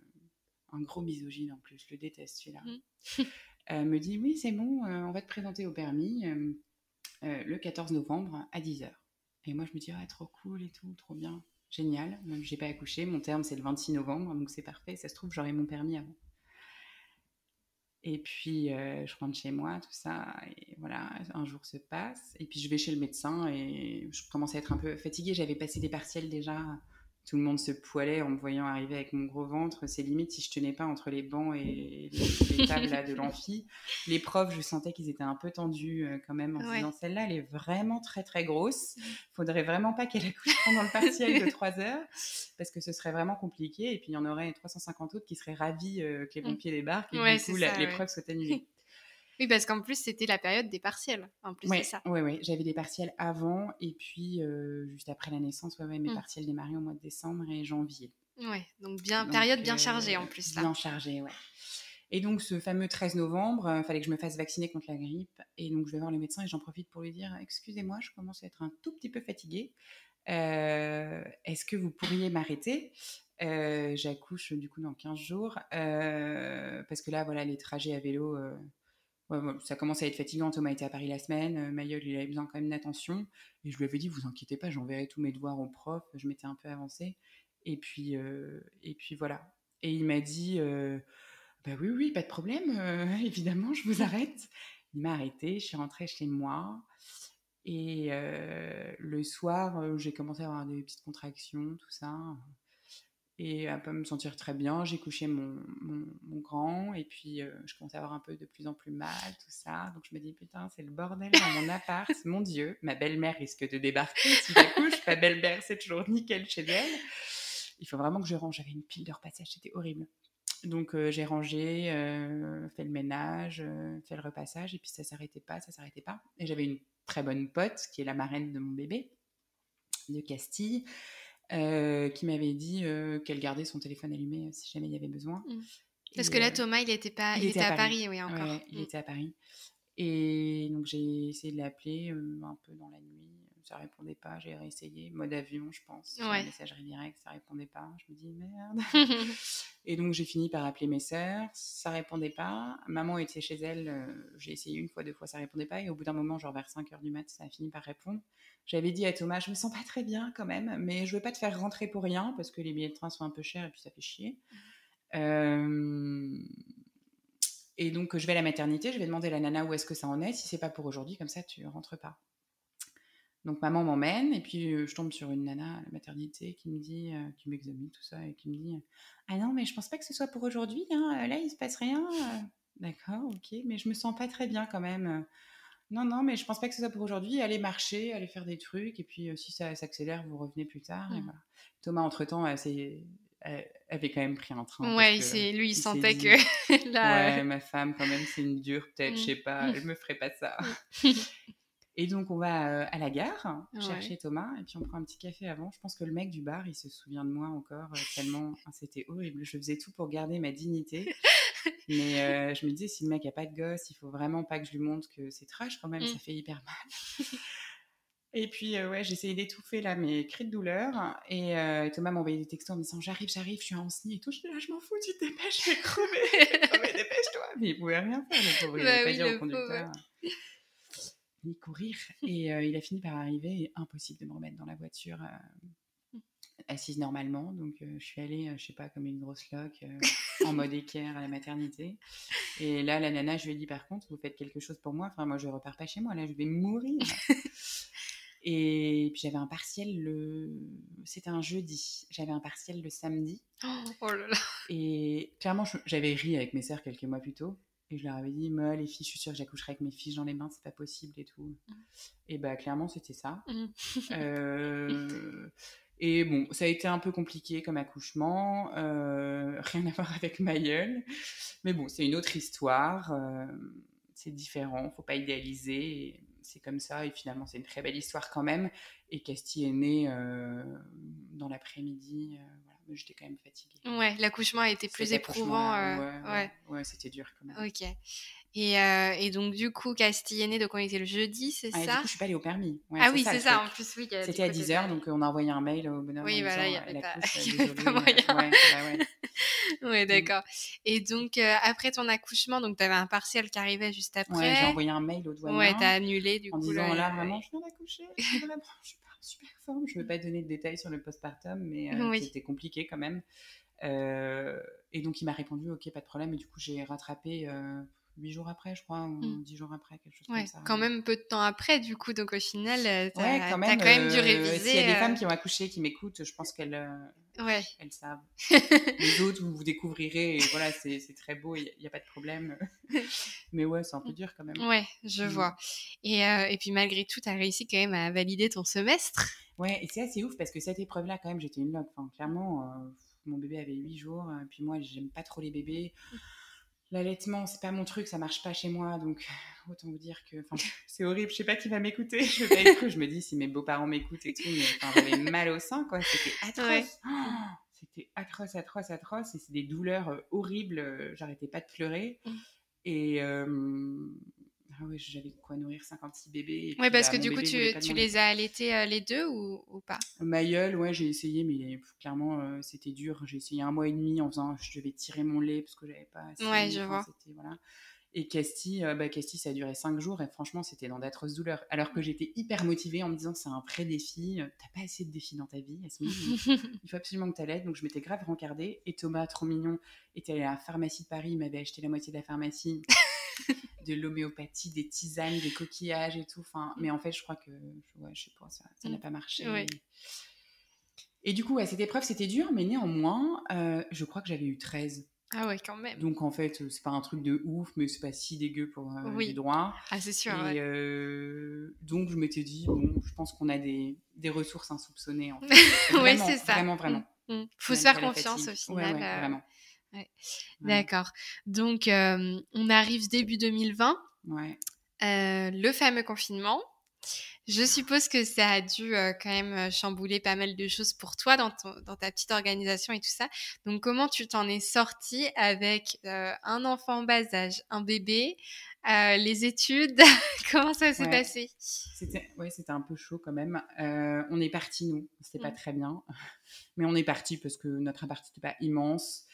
un gros misogyne en plus, je le déteste celui-là, euh, me dit oui c'est bon, on va te présenter au permis le 14 novembre à 10h. Et moi je me dis ah trop cool et tout, trop bien, génial. Même j'ai pas accouché, mon terme c'est le 26 novembre, donc c'est parfait, ça se trouve j'aurai mon permis avant. Et puis, euh, je rentre chez moi, tout ça, et voilà, un jour se passe, et puis je vais chez le médecin, et je commence à être un peu fatiguée, j'avais passé des partiels déjà, tout le monde se poilait en me voyant arriver avec mon gros ventre, c'est limite si je tenais pas entre les bancs et les, les tables là, de l'amphi. Les profs, je sentais qu'ils étaient un peu tendus euh, quand même, en se Ouais. disant, celle-là, elle est vraiment très très grosse, faudrait vraiment pas qu'elle accouche pendant le partiel de 3 heures, parce que ce serait vraiment compliqué, et puis il y en aurait 350 autres qui seraient ravis euh, que les Mm. pompiers débarquent, et Ouais, du coup, l'épreuve ouais. soit annulée. Oui, parce qu'en plus, c'était la période des partiels, en plus Ouais, ça. ouais, ouais. J'avais des partiels avant et puis euh, juste après la naissance, ouais, ouais, mes Mm. partiels démarraient au mois de décembre et janvier. Ouais, donc bien, Donc, période bien euh, chargée en plus là. Bien chargée, ouais. Et donc ce fameux 13 novembre, il fallait que je me fasse vacciner contre la grippe et donc je vais voir le médecin et j'en profite pour lui dire excusez-moi, je commence à être un tout petit peu fatiguée. Euh, Est-ce que vous pourriez m'arrêter? Euh, J'accouche du coup dans 15 jours euh, parce que là voilà les trajets à vélo. Ça commence à être fatigant. Thomas était à Paris la semaine. Euh, Mayol, il avait besoin quand même d'attention. Et je lui avais dit, vous inquiétez pas, j'enverrai tous mes devoirs au prof. Je m'étais un peu avancée. Et puis, euh, et puis voilà. Et il m'a dit, euh, bah oui, oui, pas de problème. euh, évidemment, je vous arrête. Il m'a arrêté. Je suis rentrée chez moi. Et le soir, j'ai commencé à avoir des petites contractions, tout ça. Et à pas me sentir très bien, j'ai couché mon, mon, grand et puis euh, je commençais à avoir un peu de plus en plus mal, tout ça. Donc je me dis, putain, c'est le bordel dans mon appart, mon Dieu, ma belle-mère risque de débarquer si j'accouche. Ma belle-mère, c'est toujours nickel chez elle. Il faut vraiment que je range. J'avais une pile de repassage, c'était horrible. Donc euh, j'ai rangé, euh, fait le ménage, fait le repassage et puis ça s'arrêtait pas, ça s'arrêtait pas. Et j'avais une très bonne pote qui est la marraine de mon bébé de Castille euh, qui m'avait dit euh, qu'elle gardait son téléphone allumé euh, si jamais il y avait besoin. Mm. Parce que là, Thomas, il était pas, il il, était était à Paris, oui encore. ouais, il Mm. était à Paris. Et donc j'ai essayé de l'appeler un peu dans la nuit. Ça répondait pas. J'ai réessayé. Mode avion, je pense. sur la Ouais. messagerie directe, ça répondait pas. Je me dis merde. Et donc j'ai fini par appeler mes sœurs, ça répondait pas. Maman était chez elle, euh, j'ai essayé une fois, deux fois, ça répondait pas. Et au bout d'un moment, genre vers 5 heures du mat, ça a fini par répondre. J'avais dit à Thomas, je me sens pas très bien quand même, mais je veux pas te faire rentrer pour rien parce que les billets de train sont un peu chers et puis ça fait chier. Euh, Et donc je vais à la maternité, je vais demander à la nana où est-ce que ça en est. Si c'est pas pour aujourd'hui, comme ça tu rentres pas. Donc maman m'emmène et puis euh, je tombe sur une nana à la maternité qui me dit, euh, qui m'examine tout ça et qui me dit ah non mais je pense pas que ce soit pour aujourd'hui, hein. Là il se passe rien. D'accord, ok, mais je me sens pas très bien quand même. Non non mais je pense pas que ce soit pour aujourd'hui. Allez marcher, allez faire des trucs et puis si ça s'accélère vous revenez plus tard. Et Mm. voilà. Thomas entre temps avait quand même pris un train. ouais, c'est lui, il sentait dit, que là, Ouais, ma femme, quand même, c'est une dure, peut-être, Mm. je sais pas, elle me ferait pas ça. et donc, on va euh, à la gare Ouais. chercher Thomas, et puis on prend un petit café avant. Je pense que le mec du bar, il se souvient de moi encore, euh, tellement ah, c'était horrible. Je faisais tout pour garder ma dignité. Mais euh, je me disais, si le mec a pas de gosse, il faut vraiment pas que je lui montre que c'est trash quand même, Mm. ça fait hyper mal. Et puis, euh, ouais, j'essayais d'étouffer là mes cris de douleur. Et euh, Thomas m'a envoyé des textos en me disant J'arrive, j'arrive, je suis en SNI et tout. Je dis là, je m'en fous, tu te dépêches, je vais crever. Crever, dépêche-toi. Mais il pouvait rien faire, le pauvre. Il Bah pas oui, dit le au conducteur. pauvre. Ni courir. Et euh, il a fini par arriver. Et impossible de me remettre dans la voiture euh, assise normalement. Donc, euh, je suis allée, je sais pas, comme une grosse loque, en mode équerre à la maternité. Et là, la nana, je lui ai dit par contre, vous faites quelque chose pour moi. Enfin, moi, je repars pas chez moi. Là, je vais mourir. Et puis j'avais un partiel le. C'était un jeudi. J'avais un partiel le samedi. oh là là. Et clairement, j'avais ri avec mes sœurs quelques mois plus tôt. Et je leur avais dit, moi, les filles, je suis sûre que j'accoucherai avec mes fiches dans les mains, c'est pas possible et tout. Et bah, clairement, c'était ça. Mm. Euh, Et bon, ça a été un peu compliqué comme accouchement, euh, rien à voir avec ma gueule. Mais bon, c'est une autre histoire, euh, c'est différent, faut pas idéaliser. C'est comme ça, et finalement, c'est une très belle histoire quand même. Et Casti est née dans l'après-midi. Mais j'étais quand même fatiguée. Ouais, l'accouchement a été plus éprouvant. Ouais, ouais, ouais. c'était dur quand même. Ok. Et, euh, et, donc, du coup, Castillané, donc on était le jeudi, c'est ah, ça Du coup, je suis pas allée au permis. Ouais, ah oui, c'est ça, en plus, oui. C'était à 10h, donc on a envoyé un mail au bonhomme. Oui, voilà, il n'y avait, pas, couche, y avait pas moyen. Ouais, bah ouais. d'accord. Et donc, euh, après ton accouchement, donc tu avais un partiel qui arrivait juste après. Ouais, j'ai envoyé un mail au douanier. Ouais, t'as annulé, du en coup. En disant, là, vraiment, je viens d'accoucher, je suis super forme. Je ne veux pas donner de détails sur le postpartum, mais euh, oui. c'était compliqué quand même. Euh, et donc, il m'a répondu, ok, pas de problème. Et du coup, j'ai rattrapé 8 jours après, je crois, ou 10 mmh. jours après, quelque chose ouais, comme ça. Quand même peu de temps après, du coup, donc au final, euh, tu as, ouais, quand, même, quand même dû euh, réviser. S'il y a des euh... femmes qui ont accouché, qui m'écoutent, je pense qu'elles ouais. elles savent. Les autres, vous, vous découvrirez, et voilà, c'est très beau, il n'y a, a, pas de problème. Mais ouais, c'est un peu dur quand même. Ouais, je mmh. vois. Et, et puis malgré tout, tu as réussi quand même à valider ton semestre. Ouais, et c'est assez ouf parce que cette épreuve-là, quand même, j'étais une loque. Enfin, clairement, euh, mon bébé avait 8 jours, et puis moi, j'aime pas trop les bébés. L'allaitement, c'est pas mon truc, ça marche pas chez moi, donc autant vous dire que c'est horrible. Je sais pas qui va m'écouter. Je vais pas être Je me dis si mes beaux-parents m'écoutent et tout, mais j'avais mal au sein, quoi. C'était atroce. Ouais. Oh, c'était atroce, atroce, atroce, et c'est des douleurs euh, horribles. J'arrêtais pas de pleurer. Mmh. Et euh, ah ouais, j'avais quoi nourrir 56 bébés. Oui, parce que du coup, tu, tu les as allaités euh, les deux ou, ou pas? Mailleul, ouais, j'ai essayé, mais clairement, euh, c'était dur. J'ai essayé un mois et demi en faisant, je devais tirer mon lait parce que j'avais pas assez. Ouais, je vois. Voilà. Et Casti, euh, bah, Casti, ça a duré 5 jours et franchement, c'était dans d'atroces douleurs. Alors que j'étais hyper motivée en me disant, c'est un vrai défi, t'as pas assez de défis dans ta vie, Yasmine, il faut absolument que t'allaites. Donc je m'étais grave rencardée. Et Thomas, trop mignon, était allé à la pharmacie de Paris, il m'avait acheté la moitié de la pharmacie. de l'homéopathie, des tisanes, des coquillages et tout. Enfin, mais en fait, je crois que, ouais, je sais pas, ça, n'a mm. pas marché. Ouais. Et du coup, ouais, cette épreuve, c'était dur, mais néanmoins, euh, je crois que j'avais eu 13. Ah ouais, quand même. Donc en fait, c'est pas un truc de ouf, mais c'est pas si dégueu pour euh, oui. les droits. Ah, c'est sûr. Et ouais. euh, donc je m'étais dit, bon, je pense qu'on a des, des, ressources insoupçonnées. En fait. oui, c'est ça. Vraiment, vraiment. Mm. Mm. Faut se faire confiance au final. Ouais, ouais, vraiment. D'accord. Donc, euh, on arrive début 2020. Ouais. Euh, le fameux confinement. Je suppose que ça a dû euh, quand même chambouler pas mal de choses pour toi dans, ton, dans ta petite organisation et tout ça. Donc, comment tu t'en es sortie avec euh, un enfant en bas âge, un bébé, euh, les études? Comment ça s'est ouais. passé? C'était ouais, c'était un peu chaud quand même. on est parti nous, c'était mmh. pas très bien, mais on est parti parce que notre appart n'était pas immense.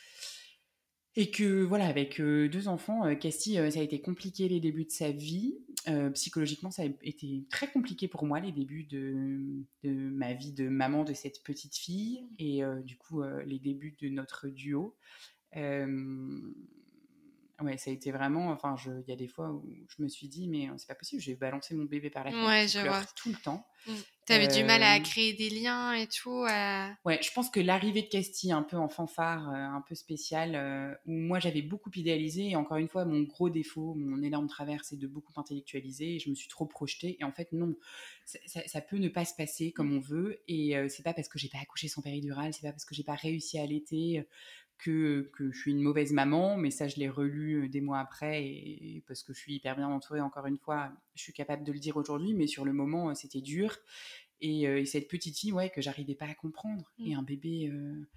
Et que voilà, avec euh, deux enfants, euh, Casti, euh, ça a été compliqué les débuts de sa vie. psychologiquement, ça a été très compliqué pour moi les débuts de, de ma vie de maman de cette petite fille et du coup les débuts de notre duo. Ouais, ça a été vraiment. Enfin, il y a des fois où je me suis dit, mais c'est pas possible, j'ai balancé mon bébé par la fenêtre. Ouais, je vois. tout le temps. Mmh. T'avais euh... du mal à créer des liens et tout. À... Ouais, je pense que l'arrivée de Casti, un peu en fanfare, un peu spécial, euh, où moi j'avais beaucoup idéalisé. Et encore une fois, mon gros défaut, mon énorme travers, c'est de beaucoup intellectualiser. Et je me suis trop projetée. Et en fait, non, ça, ça, ça peut ne pas se passer comme on veut. Et euh, c'est pas parce que j'ai pas accouché sans péridurale, c'est pas parce que j'ai pas réussi à allaiter. Que, que, je suis une mauvaise maman, mais ça je l'ai relu des mois après et, et parce que je suis hyper bien entourée encore une fois, je suis capable de le dire aujourd'hui, mais sur le moment c'était dur et, euh, et, cette petite fille, ouais, que j'arrivais pas à comprendre. Mmh. Et un bébé, euh,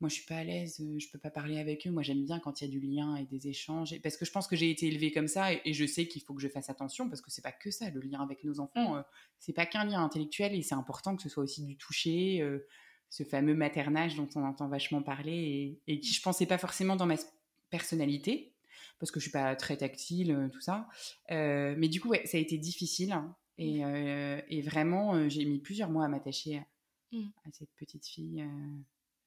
moi, je suis pas à l'aise, je peux pas parler avec eux. Moi, j'aime bien quand il y a du lien et des échanges. Parce que je pense que j'ai été élevée comme ça et, et je sais qu'il faut que je fasse attention parce que c'est pas que ça, le lien avec nos enfants. Mmh. Euh, c'est pas qu'un lien intellectuel et c'est important que ce soit aussi du toucher, euh, ce fameux maternage dont on entend vachement parler et, et qui, je pensais pas forcément dans ma personnalité parce que je suis pas très tactile, tout ça. Euh, mais du coup, ouais, ça a été difficile. Et, euh, et vraiment, euh, j'ai mis plusieurs mois à m'attacher à, mmh. à, cette petite fille. Euh,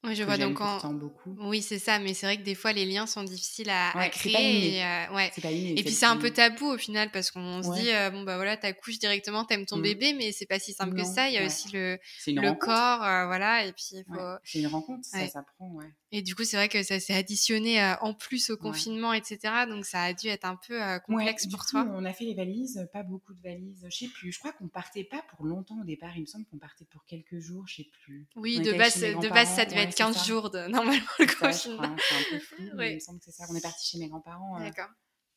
Oui, je vois donc en... beaucoup. Oui, c'est ça, mais c'est vrai que des fois les liens sont difficiles à, créer. Et, euh, ouais. Et puis c'est un peu tabou au final parce qu'on se dit euh, bon bah voilà, t'accouches directement, t'aimes ton mmh. bébé, mais c'est pas si simple que ça. Il y a aussi le, le corps, euh, voilà, et puis faut... C'est une rencontre, ça s'apprend, ouais. Et du coup, c'est vrai que ça s'est additionné en plus au confinement, etc. Donc ça a dû être un peu complexe pour toi. On a fait les valises, pas beaucoup de valises, je sais plus. Je crois qu'on partait pas pour longtemps au départ. Il me semble qu'on partait pour quelques jours, je sais plus. Oui, de base, de base, ça devait être 15 jours de normalement le confinement. C'est un peu flou, mais il me semble que c'est ça. On est parti chez mes grands-parents euh,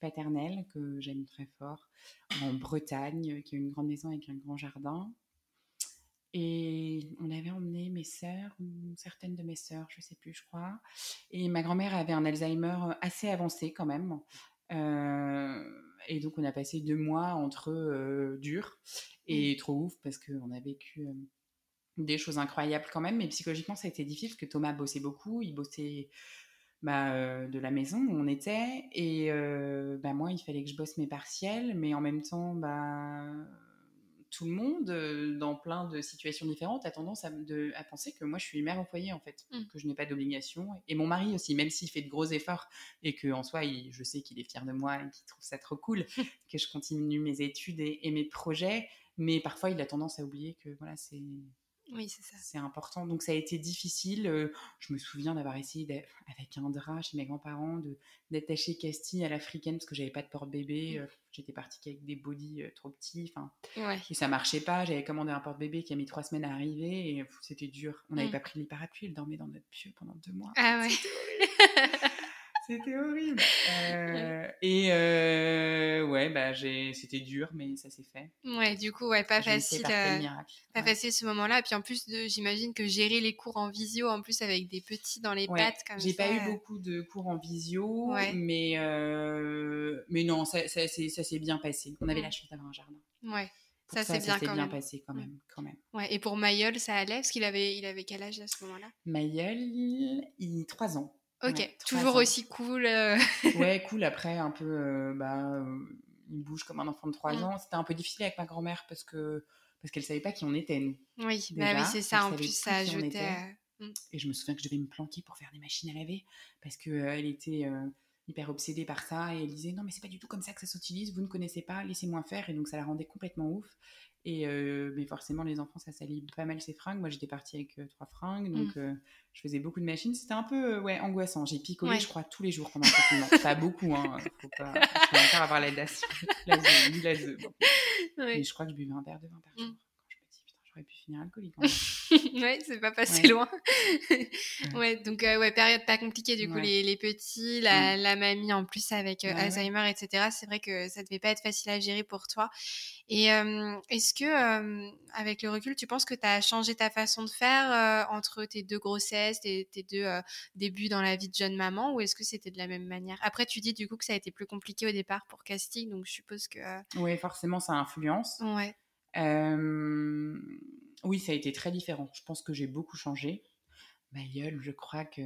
paternels, que j'aime très fort, en Bretagne, qui a une grande maison avec un grand jardin. Et on avait emmené mes sœurs, ou certaines de mes sœurs, je sais plus, je crois. Et ma grand-mère avait un Alzheimer assez avancé quand même. Euh, et donc on a passé deux mois entre durs et mmh. trop ouf parce qu'on a vécu des choses incroyables quand même, mais psychologiquement, ça a été difficile parce que Thomas bossait beaucoup, il bossait bah, euh, de la maison où on était, et euh, bah, moi, il fallait que je bosse mes partiels, mais en même temps, bah, tout le monde, euh, dans plein de situations différentes, a tendance à, de, à, penser que moi, je suis mère au foyer, en fait, mmh. que je n'ai pas d'obligation, et mon mari aussi, même s'il fait de gros efforts, et qu'en soi, je sais qu'il est fier de moi et qu'il trouve ça trop cool, que je continue mes études et, et mes projets, mais parfois, il a tendance à oublier que voilà, c'est oui, c'est ça. C'est important. Donc ça a été difficile. Je me souviens d'avoir essayé avec un drap chez mes grands-parents d'attacher Castille à l'africaine parce que j'avais pas de porte-bébé. Mmh. J'étais partie avec des bodys euh, trop petits. Enfin, Et ça marchait pas. J'avais commandé un porte-bébé qui a mis trois semaines à arriver et c'était dur. On n'avait mmh. pas pris le parapluie. Elle dormait dans notre pieu pendant deux mois. Ah ouais. C'était horrible. Euh, et euh, ouais, bah, c'était dur, mais ça s'est fait. Ouais, du coup, ouais, pas facile. Euh, pas facile ce moment-là. Et puis en plus, j'imagine que gérer les cours en visio, en plus avec des petits dans les pattes comme J'ai pas eu beaucoup de cours en visio, mais, mais non, ça, ça, ça s'est bien passé. On avait la chance d'avoir un jardin. Ouais. ça, s'est bien, bien passé quand même, quand même. Ouais. Et pour Mayol, ça allait? Parce qu'il avait, il avait quel âge à ce moment-là? Mayol, il a 3 ans. Ok, toujours aussi cool. Euh. ouais, cool. Après, un peu, euh, bah, euh, il bouge comme un enfant de 3 mmh. ans. C'était un peu difficile avec ma grand-mère parce que parce qu'elle savait pas qui on était nous. Oui, bah oui, c'est ça. En plus, ça ajoutait. Mmh. Et je me souviens que je devais me planquer pour faire des machines à laver parce que elle était hyper obsédée par ça et elle disait non mais c'est pas du tout comme ça que ça s'utilise. Vous ne connaissez pas, laissez-moi faire. Et donc ça la rendait complètement ouf. Et mais forcément, les enfants, ça salit pas mal ses fringues. Moi, j'étais partie avec trois fringues, donc mmh. je faisais beaucoup de machines. C'était un peu ouais, angoissant. J'ai picolé, je crois, tous les jours pendant le confinement. pas beaucoup, hein. Faut pas, faut encore avoir la, la, la, Mais je crois que je buvais un verre de vin par jour. Mmh j'aurais pu finir alcoolique. ouais, c'est pas passé loin. ouais. donc euh, ouais, période pas compliquée du coup les, les, petits, la, mm. la, mamie en plus avec euh, Alzheimer, etc. C'est vrai que ça devait pas être facile à gérer pour toi. Et euh, est-ce que avec le recul, tu penses que tu as changé ta façon de faire entre tes deux grossesses, tes, tes deux débuts dans la vie de jeune maman, ou est-ce que c'était de la même manière? Après, tu dis du coup que ça a été plus compliqué au départ pour casting, donc je suppose que. Oui, forcément, ça influence. Ouais. Euh, oui, ça a été très différent. Je pense que j'ai beaucoup changé. Ma gueule, je crois que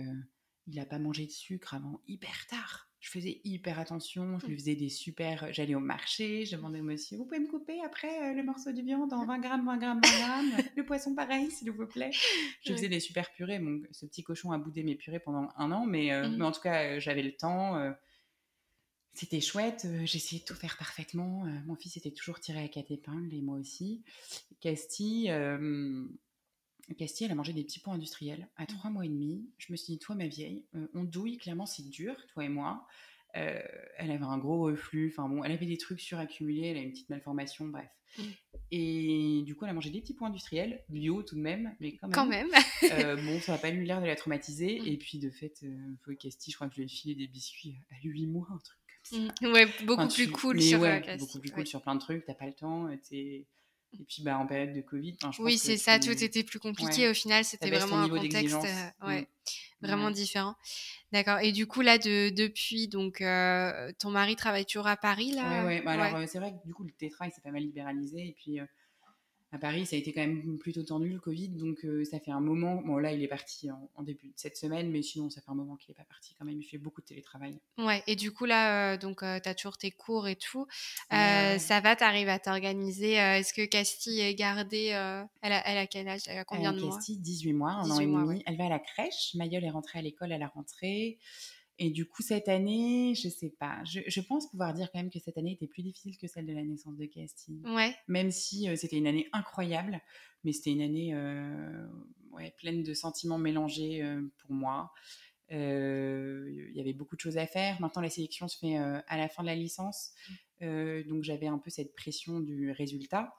il n'a pas mangé de sucre avant hyper tard. Je faisais hyper attention, je lui mmh. faisais des super. J'allais au marché, je demandais au monsieur Vous pouvez me couper après euh, le morceau de viande en 20 grammes, 20 grammes, 20 grammes Le poisson, pareil, s'il vous plaît. Je faisais des super purées. Bon, ce petit cochon a boudé mes purées pendant un an, mais, euh, mmh. mais en tout cas, j'avais le temps. C'était chouette, euh, j'essayais de tout faire parfaitement. Euh, mon fils était toujours tiré à quatre épingles et moi aussi. Castille, euh, Castille, elle a mangé des petits pots industriels à mmh. trois mois et demi. Je me suis dit, toi, ma vieille, on douille, clairement, c'est dur, toi et moi. elle avait un gros reflux, enfin bon, elle avait des trucs suraccumulés, elle a une petite malformation, bref. Mmh. Et du coup, elle a mangé des petits pots industriels, bio tout de même, mais quand même. bon, ça n'a pas eu l'air de la traumatiser. Mmh. Et puis, de fait, euh, Castille, je crois que je lui ai filé des biscuits à 8 mois, un truc Mmh. Ouais, beaucoup plus cool sur ouais, beaucoup plus cool sur plein de trucs. T'as pas le temps. Euh, Et puis bah, en période de Covid. oui, c'est ça, tout était plus compliqué. Au final, c'était vraiment un contexte euh, ouais, mmh. vraiment différent. D'accord. Et du coup, là, de, depuis, donc, euh, ton mari travaille toujours à Paris là? Ouais, ouais. Bah, alors, c'est vrai que du coup, le tétra, il s'est pas mal libéralisé. Et puis, à Paris, ça a été quand même plutôt tendu le Covid, donc euh, ça fait un moment. Bon, là, il est parti en, début de cette semaine, mais sinon, ça fait un moment qu'il n'est pas parti quand même. Il fait beaucoup de télétravail. Ouais, et du coup, là, euh, donc, euh, tu as toujours tes cours et tout. Ça va, tu arrives à t'organiser. Est-ce que Castille est gardée elle a, elle, a, quel âge Elle a combien de mois? Castille, 18 mois, un an et demi. Elle va à la crèche. Mayol est rentrée à l'école à la rentrée. Et du coup, cette année, je sais pas. Je, pense pouvoir dire quand même que cette année était plus difficile que celle de la naissance de Castille. Ouais. Même si euh, c'était une année incroyable, mais c'était une année euh, ouais, pleine de sentiments mélangés euh, pour moi. Il y avait beaucoup de choses à faire. Maintenant, la sélection se fait à la fin de la licence. Mmh. donc, j'avais un peu cette pression du résultat.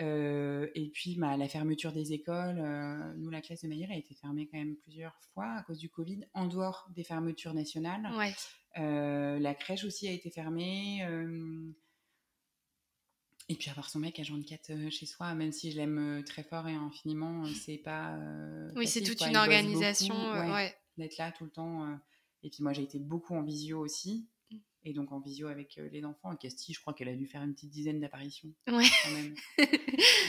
Euh, et puis, bah, la fermeture des écoles, euh, nous, la classe de Maillère a été fermée quand même plusieurs fois à cause du Covid, en dehors des fermetures nationales. Euh, la crèche aussi a été fermée. et puis, avoir son mec à 24 chez soi, même si je l'aime très fort et infiniment, c'est pas. oui, c'est toute une organisation. D'être là tout le temps. Et puis, moi, j'ai été beaucoup en visio aussi et donc en visio avec euh, les enfants. Et Castille, je crois qu'elle a dû faire une petite dizaine d'apparitions. Ouais.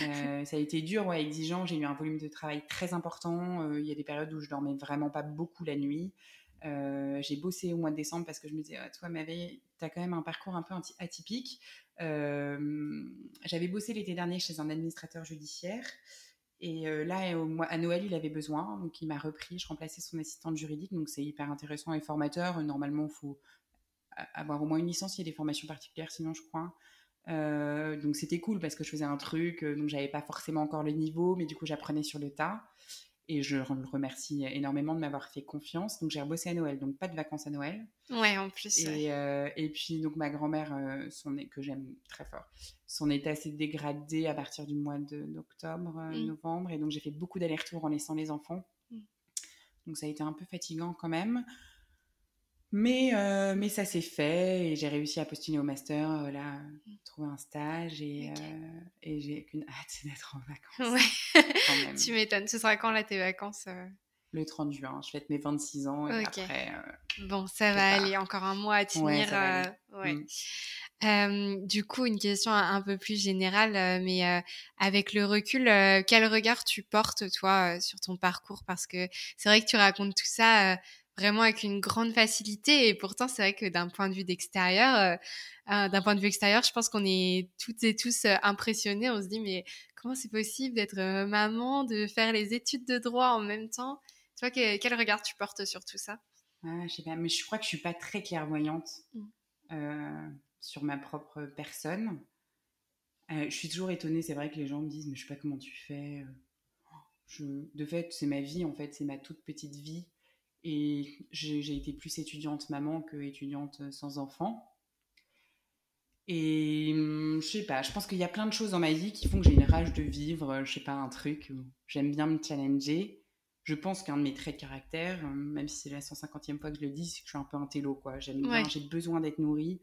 Euh, ça a été dur, ouais, exigeant. J'ai eu un volume de travail très important. Euh, il y a des périodes où je dormais vraiment pas beaucoup la nuit. j'ai bossé au mois de décembre parce que je me disais, ah, toi, ma veille, tu as quand même un parcours un peu atypique. J'avais bossé l'été dernier chez un administrateur judiciaire. Et là, à Noël, il avait besoin, donc il m'a repris. Je remplaçais son assistante juridique, donc c'est hyper intéressant et formateur. Normalement, il faut avoir au moins une licence, il y a des formations particulières, sinon je crois. Euh, donc c'était cool parce que je faisais un truc, euh, donc j'avais pas forcément encore le niveau, mais du coup j'apprenais sur le tas. Et je le remercie énormément de m'avoir fait confiance. Donc j'ai rebossé à Noël, donc pas de vacances à Noël. Ouais, en plus. Et, euh, et puis donc ma grand-mère, son que j'aime très fort, son état s'est dégradé à partir du mois d'octobre, mm. novembre, et donc j'ai fait beaucoup d'allers-retours en laissant les enfants. Mm. Donc ça a été un peu fatigant quand même. Mais, euh, mais ça s'est fait et j'ai réussi à postuler au master, euh, là, trouver un stage et, euh, et j'ai qu'une hâte d'être en vacances. Ouais. tu m'étonnes. Ce sera quand là tes vacances Le 30 juin. Je fête mes 26 ans et après. bon, ça va aller. Encore un mois à tenir. Ouais, mmh. du coup, une question un peu plus générale, mais avec le recul, quel regard tu portes, toi, sur ton parcours? Parce que c'est vrai que tu racontes tout ça vraiment avec une grande facilité. Et pourtant, c'est vrai que d'un point de vue d'extérieur, euh, euh, d'un point de vue extérieur, je pense qu'on est toutes et tous euh, impressionnés. On se dit, mais comment c'est possible d'être maman, de faire les études de droit en même temps? Tu vois, quel, regard tu portes sur tout ça? Ah, Je sais pas, mais je crois que je suis pas très clairvoyante mmh. sur ma propre personne. je suis toujours étonnée, c'est vrai que les gens me disent, mais je sais pas comment tu fais. Je... De fait, c'est ma vie, en fait, c'est ma toute petite vie. Et j'ai été plus étudiante maman que étudiante sans enfant. Et hum, je sais pas, je pense qu'il y a plein de choses dans ma vie qui font que j'ai une rage de vivre, je sais pas, un truc j'aime bien me challenger. Je pense qu'un de mes traits de caractère, hum, même si c'est la 150e fois que je le dis, c'est que je suis un peu un télo, quoi. J'aime bien, j'ai besoin d'être nourrie.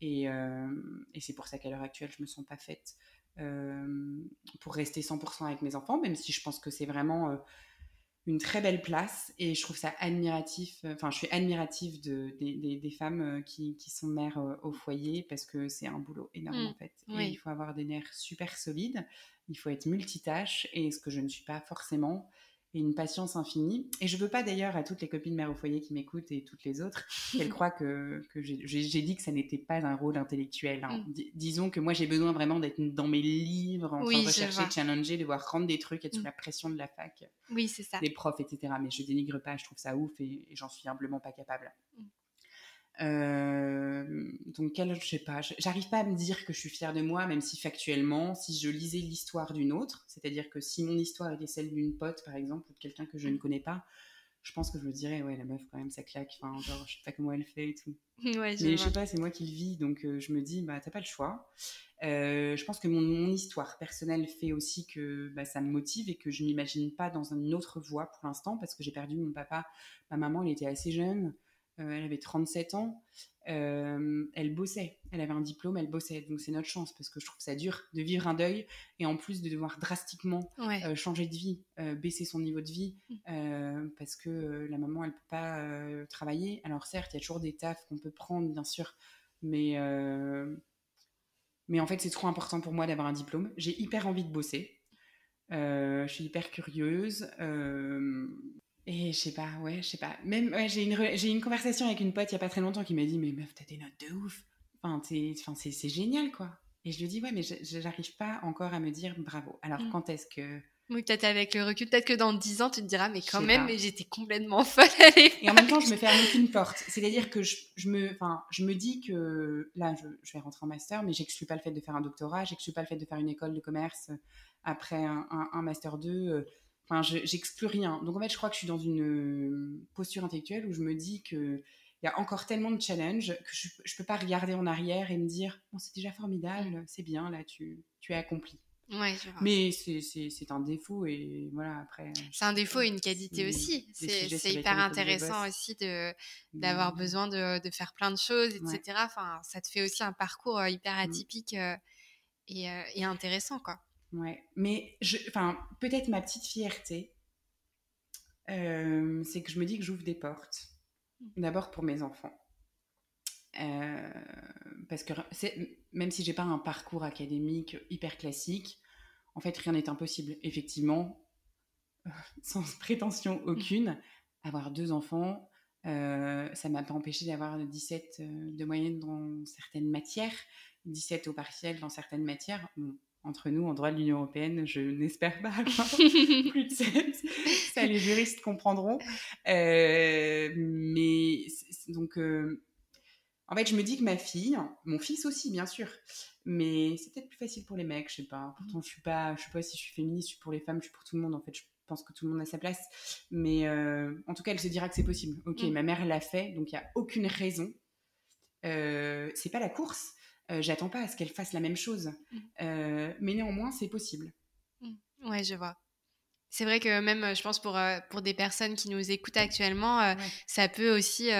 Et, euh, et c'est pour ça qu'à l'heure actuelle, je me sens pas faite euh, pour rester 100% avec mes enfants, même si je pense que c'est vraiment euh, une très belle place et je trouve ça admiratif. Euh, enfin, je suis admirative de, des, femmes euh, qui, qui, sont mères euh, au foyer parce que c'est un boulot énorme mmh. en fait. Et il faut avoir des nerfs super solides, il faut être multitâche et ce que je ne suis pas forcément une patience infinie. Et je veux pas d'ailleurs à toutes les copines mères au foyer qui m'écoutent et toutes les autres qu'elles croient que, que j'ai dit que ça n'était pas un rôle intellectuel. Hein. Mm. Disons que moi j'ai besoin vraiment d'être dans mes livres, en train de rechercher, challenger, devoir rendre des trucs, être sous mm. la pression de la fac, oui, c'est ça. des profs, etc. Mais je dénigre pas, je trouve ça ouf et, j'en suis humblement pas capable. Mm. Euh, donc, quel, je sais pas, j'arrive pas à me dire que je suis fière de moi, même si factuellement, si je lisais l'histoire d'une autre, c'est-à-dire que si mon histoire était celle d'une pote, par exemple, ou de quelqu'un que je ne connais pas, je pense que je me dirais, ouais, la meuf, quand même, ça claque, enfin, genre, je sais pas comment elle fait et tout. Ouais, Mais je sais pas, c'est moi qui le vis, donc euh, je me dis, bah, t'as pas le choix. Euh, je pense que mon, mon, histoire personnelle fait aussi que bah, ça me motive et que je m'imagine pas dans une autre voie pour l'instant, parce que j'ai perdu mon papa, ma maman, elle était assez jeune. Euh, elle avait 37 ans, euh, elle bossait, elle avait un diplôme, elle bossait. Donc c'est notre chance parce que je trouve ça dur de vivre un deuil et en plus de devoir drastiquement euh, changer de vie, baisser son niveau de vie mm. parce que la maman elle peut pas travailler. Alors certes, il y a toujours des tafs qu'on peut prendre bien sûr, mais mais en fait c'est trop important pour moi d'avoir un diplôme. J'ai hyper envie de bosser. je suis hyper curieuse. Et je sais pas, ouais, je sais pas. Même, j'ai une, j'ai une conversation avec une pote il y a pas très longtemps qui m'a dit Mais meuf, t'as des notes de ouf. Enfin, c'est génial, quoi. Et je lui dis Ouais, mais j'arrive pas encore à me dire bravo. Alors, mmh. quand est-ce que oui, peut-être avec le recul, peut-être que dans 10 ans, tu te diras, mais quand même, j'étais complètement folle à Et en même temps, je me ferme aucune porte. C'est-à-dire que je, je, me, je me dis que là, je, je vais rentrer en master, mais j'exclus pas le fait de faire un doctorat, j'exclus pas le fait de faire une école de commerce après un, un, master 2. Enfin, j'exclus rien. Donc en fait, je crois que je suis dans une posture intellectuelle où je me dis que il y a encore tellement de challenges que je ne peux pas regarder en arrière et me dire bon, c'est déjà formidable, c'est bien, là, tu, tu es accompli. Ouais, Mais c'est un défaut et voilà après. C'est un défaut et une qualité aussi. C'est hyper intéressant aussi d'avoir mmh. besoin de, de, faire plein de choses, etc. Enfin, ça te fait aussi un parcours euh, hyper mmh. atypique euh, et, euh, et, intéressant, quoi. Ouais, mais enfin, peut-être ma petite fierté, c'est que je me dis que j'ouvre des portes. Mmh. D'abord pour mes enfants. Euh, parce que même si j'ai pas un parcours académique hyper classique, en fait, rien n'est impossible. Effectivement, sans prétention aucune, avoir deux enfants, euh, ça m'a pas empêché d'avoir 17 euh, de moyenne dans certaines matières, 17 au partiel dans certaines matières. Entre nous, en droit de l'Union européenne, je n'espère pas avoir plus de 7. Ça, les juristes comprendront. Euh, mais donc, en fait, je me dis que ma fille, mon fils aussi, bien sûr, mais c'est peut-être plus facile pour les mecs, je sais pas. Pourtant, je suis pas, je sais pas si je suis féministe, je suis pour les femmes, je suis pour tout le monde. En fait, je pense que tout le monde a sa place. Mais euh, en tout cas, elle se dira que c'est possible. Ok, mm. ma mère l'a fait, donc il y a aucune raison. Euh, c'est pas la course. Euh, j'attends pas à ce qu'elle fasse la même chose. Mm. Euh, mais néanmoins, c'est possible. Mm. Ouais, je vois. C'est vrai que même, je pense, pour, pour des personnes qui nous écoutent actuellement, ça peut aussi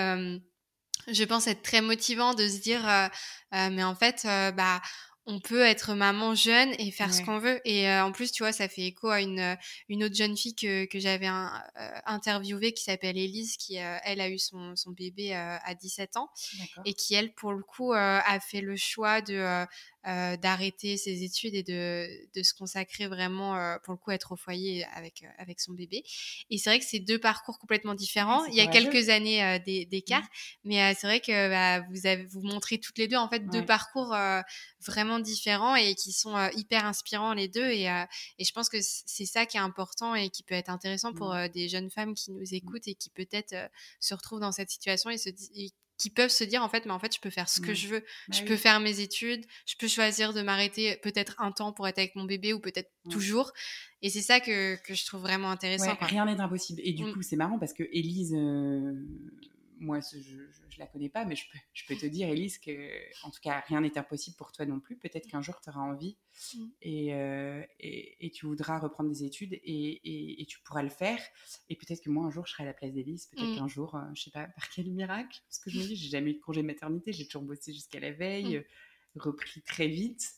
je pense être très motivant de se dire euh, euh, mais en fait euh, bah on peut être maman jeune et faire ce qu'on veut. Et en plus, tu vois, ça fait écho à une, une autre jeune fille que, que j'avais interviewée qui s'appelle Elise, qui, elle, a eu son, son bébé à 17 ans et qui, elle, pour le coup, a fait le choix de euh, d'arrêter ses études et de, de se consacrer vraiment, euh, pour le coup, être au foyer avec, euh, avec son bébé. Et c'est vrai que c'est deux parcours complètement différents. Il y a quelques années d'écart, mmh. mais c'est vrai que bah, vous, avez, vous montrez toutes les deux, en fait, deux parcours vraiment différents et qui sont hyper inspirants les deux. Et, et je pense que c'est ça qui est important et qui peut être intéressant pour mmh. des jeunes femmes qui nous mmh. écoutent et qui peut-être se retrouvent dans cette situation et se disent qui peuvent se dire en fait mais en fait je peux faire ce que je veux. Bah je peux faire mes études je peux choisir de m'arrêter peut-être un temps pour être avec mon bébé ou peut-être toujours. Et c'est ça que, que, je trouve vraiment intéressant rien n'est impossible. Et du mmh. coup c'est marrant parce que Élise euh, moi, je, je, la connais pas, mais je peux, je peux te dire, Elise, que en tout cas, rien n'est impossible pour toi non plus. Peut-être qu'un jour, tu auras envie mm. euh, et, et, tu voudras reprendre des études et, et, tu pourras le faire. Et peut-être que moi, un jour, je serai à la place d'Elise. Peut-être mm. qu'un jour, je euh, je sais pas, par quel miracle, parce que je me dis, j'ai jamais eu de congé de maternité, j'ai toujours bossé jusqu'à la veille, mm. repris très vite.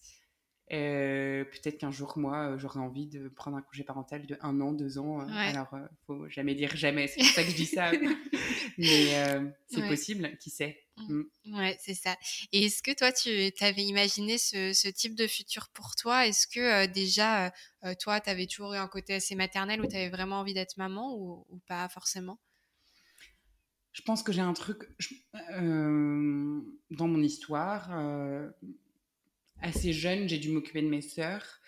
Euh, peut-être qu'un jour, moi, euh, j'aurais envie de prendre un congé parental de un an, deux ans. Euh, alors, faut jamais dire jamais, c'est pour ça que je dis ça. Mais c'est possible, qui sait. Mmh. Mmh. Ouais, c'est ça. Et est-ce que toi, tu avais imaginé ce, type de futur pour toi? Est-ce que déjà, toi, tu avais toujours eu un côté assez maternel où tu avais vraiment envie d'être maman ou, pas forcément? Je pense que j'ai un truc dans mon histoire assez jeune, j'ai dû m'occuper de mes sœurs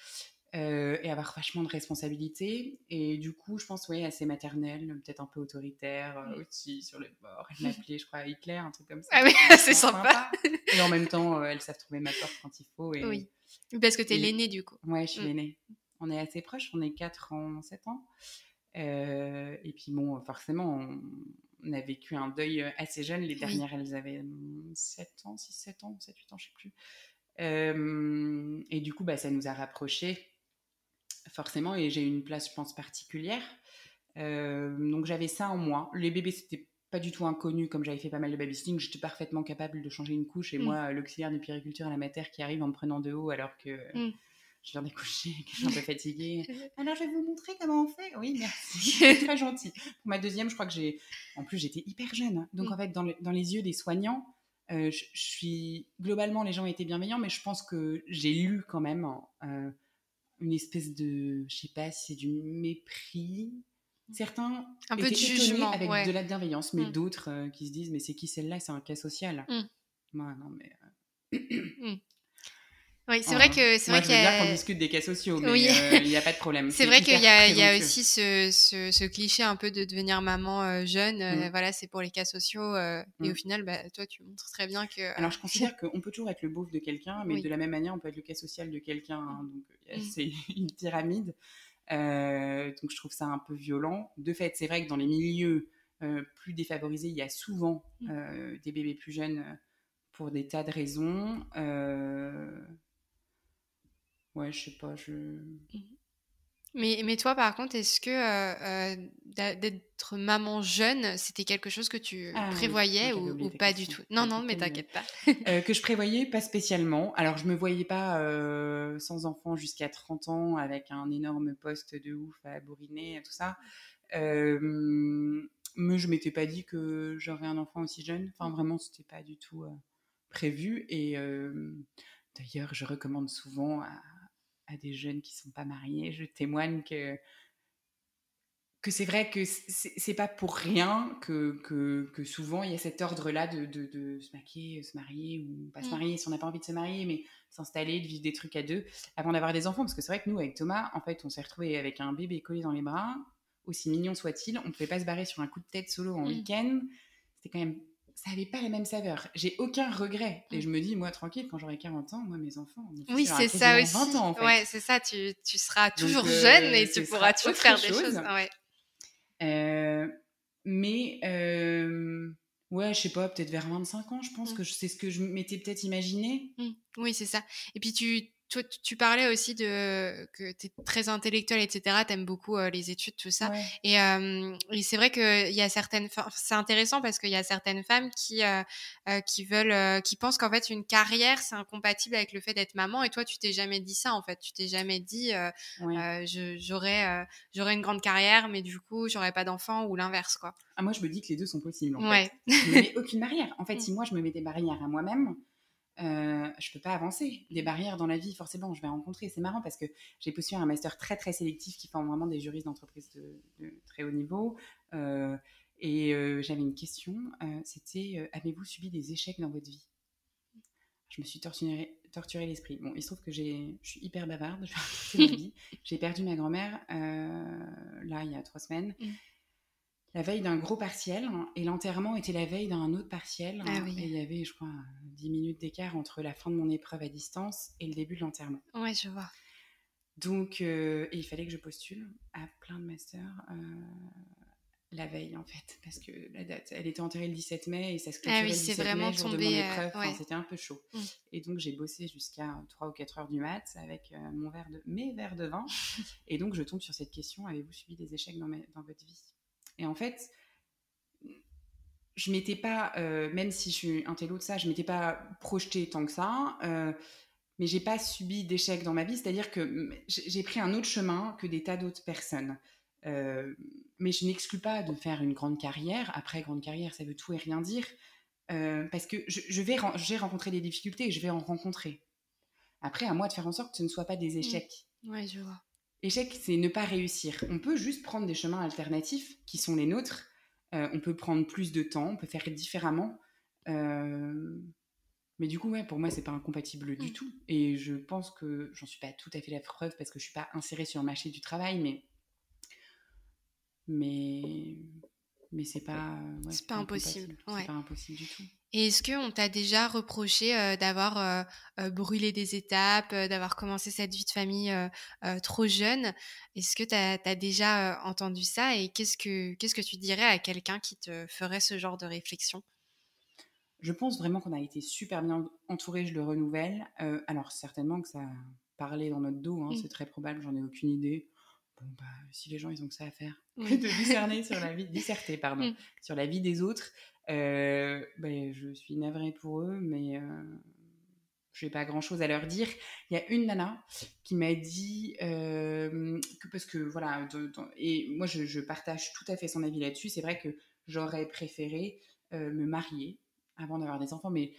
euh, et avoir vachement de responsabilités. Et du coup, je pense, oui, assez maternelle, peut-être un peu autoritaire euh, aussi sur le bord. Elle m'appelait, je crois, Hitler, un truc comme ça. Ah oui, c'est sympa. Et en même temps, euh, elles savent trouver ma porte quand il faut. Et, oui, parce que tu es l'aînée du coup. Ouais, je suis mm. l'aînée. On est assez proches, on est 4 en 7 ans. et puis bon, forcément, on, a vécu un deuil assez jeune. Les dernières, elles avaient 7 ans, 6, 7 ans, 7, 8 ans, je sais plus. Euh, et du coup, bah, ça nous a rapprochés, forcément, et j'ai eu une place, je pense, particulière. Euh, donc j'avais ça en moi. Les bébés, c'était pas du tout inconnu, comme j'avais fait pas mal de babysitting. J'étais parfaitement capable de changer une couche. Et mm. moi, l'auxiliaire de périculture à la mater qui arrive en me prenant de haut alors que mm. je viens d'accoucher, que je suis un peu fatiguée. Alors, je vais vous montrer comment on fait. Oui, merci. très gentil. Pour ma deuxième, je crois que j'ai. En plus, j'étais hyper jeune. Donc, mm. en fait, dans, dans, les yeux des soignants, euh, je, suis globalement les gens étaient bienveillants, mais je pense que j'ai lu quand même euh, une espèce de, je sais pas si c'est du mépris. Certains un peu de jugement, avec ouais. de la bienveillance, mais Mm. d'autres euh, qui se disent mais c'est qui celle-là? C'est un cas social. Mm. Moi non mais. euh, Oui, c'est vrai que c'est vrai qu'il y bien qu'on a- discute des cas sociaux, mais Oui. euh, il n'y a pas de problème. C'est vrai qu'il y a, y a aussi ce, ce, ce cliché un peu de devenir maman euh, jeune. euh, Mm. Voilà, c'est pour les cas sociaux. Et Mm. au final, bah, toi, tu montres très bien que. Alors, je considère qu'on peut toujours être le beauf de quelqu'un, mais Oui. de la même manière, on peut être le cas social de quelqu'un. hein, donc, Mm. c'est une pyramide. Donc, je trouve ça un peu violent. De fait, c'est vrai que dans les milieux plus défavorisés, il y a souvent Mm. des bébés plus jeunes pour des tas de raisons. Ouais, je sais pas, je. Mais, mais toi, par contre, est-ce que euh, euh, d'être maman jeune, c'était quelque chose que tu Ah prévoyais oui, ou, pas du tout? Non, non, mais t'inquiète pas. Euh, que je prévoyais pas spécialement. Alors, je me voyais pas euh, sans enfant jusqu'à 30 ans avec un énorme poste de ouf à bourriner et tout ça. Mais je m'étais pas dit que j'aurais un enfant aussi jeune. Enfin, vraiment, c'était pas du tout prévu. Et d'ailleurs, je recommande souvent à, à des jeunes qui sont pas mariés, je témoigne que que c'est vrai que c'est pas pour rien que, que, que souvent il y a cet ordre-là de, de, de se maquiller, se marier ou pas se Mm. marier si on n'a pas envie de se marier, mais s'installer, de vivre des trucs à deux avant d'avoir des enfants. Parce que c'est vrai que nous, avec Thomas, en fait, on s'est retrouvé avec un bébé collé dans les bras, aussi mignon soit-il. On ne pouvait pas se barrer sur un coup de tête solo en Mm. week-end. C'était quand même. Ça n'avait pas la même saveur. J'ai aucun regret. Et Mm. je me dis, moi, tranquille, quand j'aurai 40 ans, moi, mes enfants. fils, Oui, c'est ça aussi. quasiment 20 ans, en fait. Ouais, c'est ça. Tu, tu seras toujours euh, jeune et tu pourras toujours faire des chose. choses. Ouais. Euh, mais euh, ouais, je sais pas, peut-être vers 25 ans, je pense Mm. que c'est ce que je m'étais peut-être imaginé. Mm. Oui, c'est ça. Et puis tu, toi, tu- parlais aussi de que tu es très intellectuel, etc. Tu aimes beaucoup euh, les études, tout ça. Ouais. Et, euh, et c'est vrai qu'il y a certaines femmes, c'est intéressant parce qu'il y a certaines femmes qui, euh, qui veulent, qui pensent qu'en fait une carrière c'est incompatible avec le fait d'être maman. Et toi, tu t'es jamais dit ça en fait. Tu t'es jamais dit Ouais. j'aurais, une grande carrière, mais du coup j'aurais pas d'enfant ou l'inverse quoi. Ah, moi, je me dis que les deux sont possibles. En Ouais. fait. Je me mets aucune barrière. En fait, Mm. si moi je me mets des barrières à moi-même, euh, je peux pas avancer. Des barrières dans la vie, forcément, je vais rencontrer. C'est marrant parce que j'ai postulé un master très très sélectif qui forme vraiment des juristes d'entreprise de, de très haut niveau. Euh, et euh, j'avais une question. euh, C'était avez-vous subi des échecs dans votre vie? Je me suis torturé, torturé l'esprit. Bon, il se trouve que je suis hyper bavarde. J'ai perdu ma grand-mère là il y a trois semaines. Mm. La veille d'un gros partiel, hein, et l'enterrement était la veille d'un autre partiel. Ah hein, oui. Et il y avait, je crois, 10 minutes d'écart entre la fin de mon épreuve à distance et le début de l'enterrement. Ouais, je vois. Donc, euh, et il fallait que je postule à plein de masters euh, la veille, en fait, parce que la date, elle était enterrée le 17 mai et ça se Ah clôturait oui, le c'est 17 vraiment mai, jour de tombé, mon euh, épreuve. Enfin. C'était un peu chaud. Mm. Et donc, j'ai bossé jusqu'à 3 ou 4 heures du mat avec mon verre de, mes verres de vin. et donc, je tombe sur cette question avez-vous subi des échecs dans, ma- dans votre vie? Et en fait, je m'étais pas, euh, même si je suis un télo de ça, je m'étais pas projetée tant que ça, euh, mais j'ai pas subi d'échecs dans ma vie, c'est-à-dire que j'ai pris un autre chemin que des tas d'autres personnes. Euh, mais je n'exclus pas de faire une grande carrière. Après, grande carrière, ça veut tout et rien dire. Euh, parce que je, je vais ren- j'ai rencontré des difficultés et je vais en rencontrer. Après, à moi de faire en sorte que ce ne soit pas des échecs. Ouais, je vois. Échec, c'est ne pas réussir. On peut juste prendre des chemins alternatifs qui sont les nôtres. Euh, on peut prendre plus de temps, on peut faire différemment. Euh, Mais du coup, ouais, pour moi, c'est pas incompatible du Mm. tout. Et je pense que j'en suis pas tout à fait la preuve parce que je suis pas insérée sur le marché du travail, mais mais mais c'est pas euh, ouais, C'est pas impossible, incompatible. ouais. C'est pas impossible du tout. Et est-ce qu'on t'a déjà reproché euh, d'avoir euh, brûlé des étapes, euh, d'avoir commencé cette vie de famille euh, euh, trop jeune? Est-ce que tu as, déjà euh, entendu ça? Et qu'est-ce que, qu'est-ce que tu dirais à quelqu'un qui te ferait ce genre de réflexion? Je pense vraiment qu'on a été super bien entouré, je le renouvelle. Euh, alors certainement que ça parlé dans notre dos, hein, Mm. c'est très probable, j'en ai aucune idée. Bon bah si les gens ils ont que ça à faire Oui. de discerner sur la vie, disserter pardon, Mm. sur la vie des autres, euh, ben, je suis navrée pour eux, mais euh, je n'ai pas grand chose à leur dire. Il y a une nana qui m'a dit euh, que parce que voilà, de- et moi je, je partage tout à fait son avis là-dessus. C'est vrai que j'aurais préféré euh, me marier avant d'avoir des enfants, mais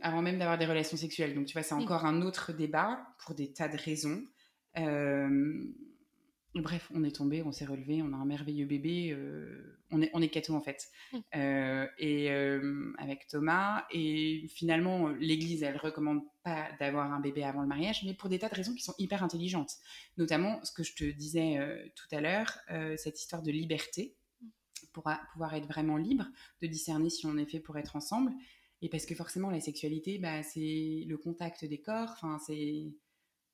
avant même d'avoir des relations sexuelles. Donc tu vois, c'est Mm. encore un autre débat pour des tas de raisons. Bref, on est tombé, on s'est relevé, on a un merveilleux bébé. Euh, on est, on est cato en fait. Mmh. Euh, et euh, avec Thomas. Et finalement, l'Église, elle recommande pas d'avoir un bébé avant le mariage, mais pour des tas de raisons qui sont hyper intelligentes. Notamment, ce que je te disais tout à l'heure, cette histoire de liberté, mmh. pour pouvoir être vraiment libre, de discerner si on est fait pour être ensemble. Et parce que forcément, la sexualité, bah, c'est le contact des corps. Enfin, c'est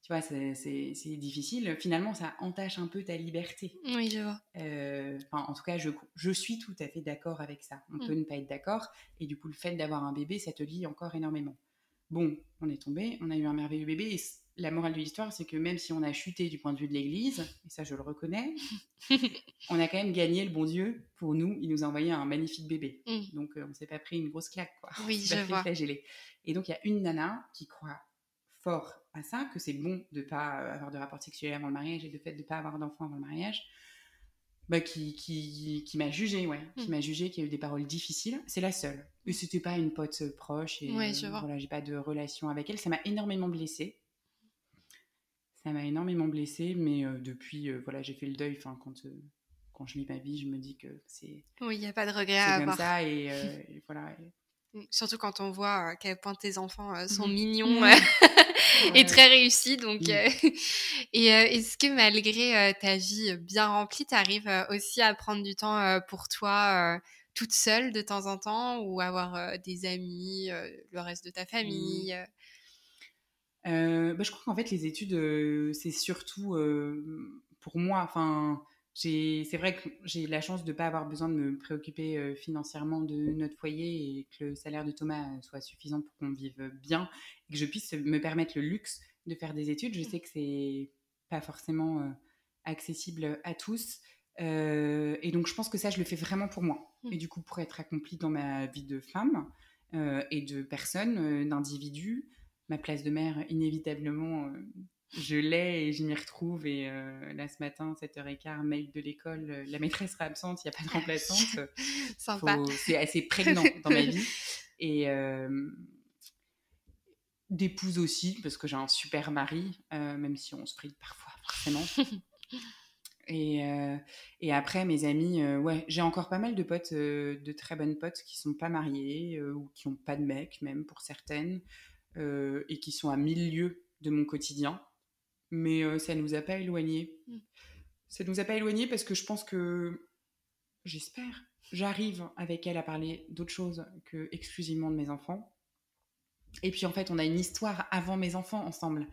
tu vois, c'est difficile. Finalement, ça entache un peu ta liberté. Oui, je vois. Euh, en tout cas, je, je, suis tout à fait d'accord avec ça. On mm. peut ne pas être d'accord. Et du coup, le fait d'avoir un bébé, ça te lie encore énormément. Bon, on est tombé, on a eu un merveilleux bébé. Et la morale de l'histoire, c'est que même si on a chuté du point de vue de l'Église, et ça, je le reconnais, on a quand même gagné le bon Dieu. Pour nous, il nous a envoyé un magnifique bébé. Mm. Donc, euh, on s'est pas pris une grosse claque, quoi. Oui, je vois. Et donc, il y a une nana qui croit fort à ça, que c'est bon de ne pas euh, avoir de rapport sexuel avant le mariage et de fait de ne pas avoir d'enfant avant le mariage, bah, qui, qui, qui m'a jugé, ouais, qui hmm. m'a jugé, qui a eu des paroles difficiles. C'est la seule. Et c'était pas une pote euh, proche et ouais, je voilà, j'ai pas de relation avec elle. Ça m'a énormément blessée. Ça m'a énormément blessée, mais euh, depuis, voilà, j'ai fait le deuil. Enfin, quand quand je lis ma vie, je me dis que c'est. Oui, il n'y a pas de regret à avoir. comme ça et, voilà. Surtout quand on voit à quel point tes enfants sont mmh. mignons. et très réussi. Donc, euh, et euh, est-ce que malgré ta vie bien remplie, tu arrives aussi à prendre du temps pour toi toute seule de temps en temps ou avoir des amis, le reste de ta mmh. famille bah, je crois qu'en fait les études c'est surtout pour moi enfin c'est vrai que j'ai la chance de ne pas avoir besoin de me préoccuper financièrement de notre foyer et que le salaire de Thomas soit suffisant pour qu'on vive bien et que je puisse me permettre le luxe de faire des études. Je sais que c'est pas forcément accessible à tous. Euh, et donc, je pense que ça, je le fais vraiment pour moi. Mmh. Et du coup, pour être accomplie dans ma vie de femme et de personne, d'individu, ma place de mère, inévitablement, je l'ai et je m'y retrouve. Et euh, là, ce matin, 7h15, mail de l'école, euh, la maîtresse sera absente, il n'y a pas de remplaçante. C'est assez prégnant dans ma vie. Et euh, d'épouse aussi, parce que j'ai un super mari, même si on se prie parfois, forcément. Et, et, après, mes amis, ouais, j'ai encore pas mal de potes, de très bonnes potes qui sont pas mariées ou qui n'ont pas de mec, même pour certaines, et qui sont à mille lieues de mon quotidien mais euh, ça ne nous a pas éloignés. Mm. Ça ne nous a pas éloignés parce que je pense que, j'espère, j'arrive avec elle à parler d'autre chose que exclusivement de mes enfants. Et puis en fait, on a une histoire avant mes enfants ensemble.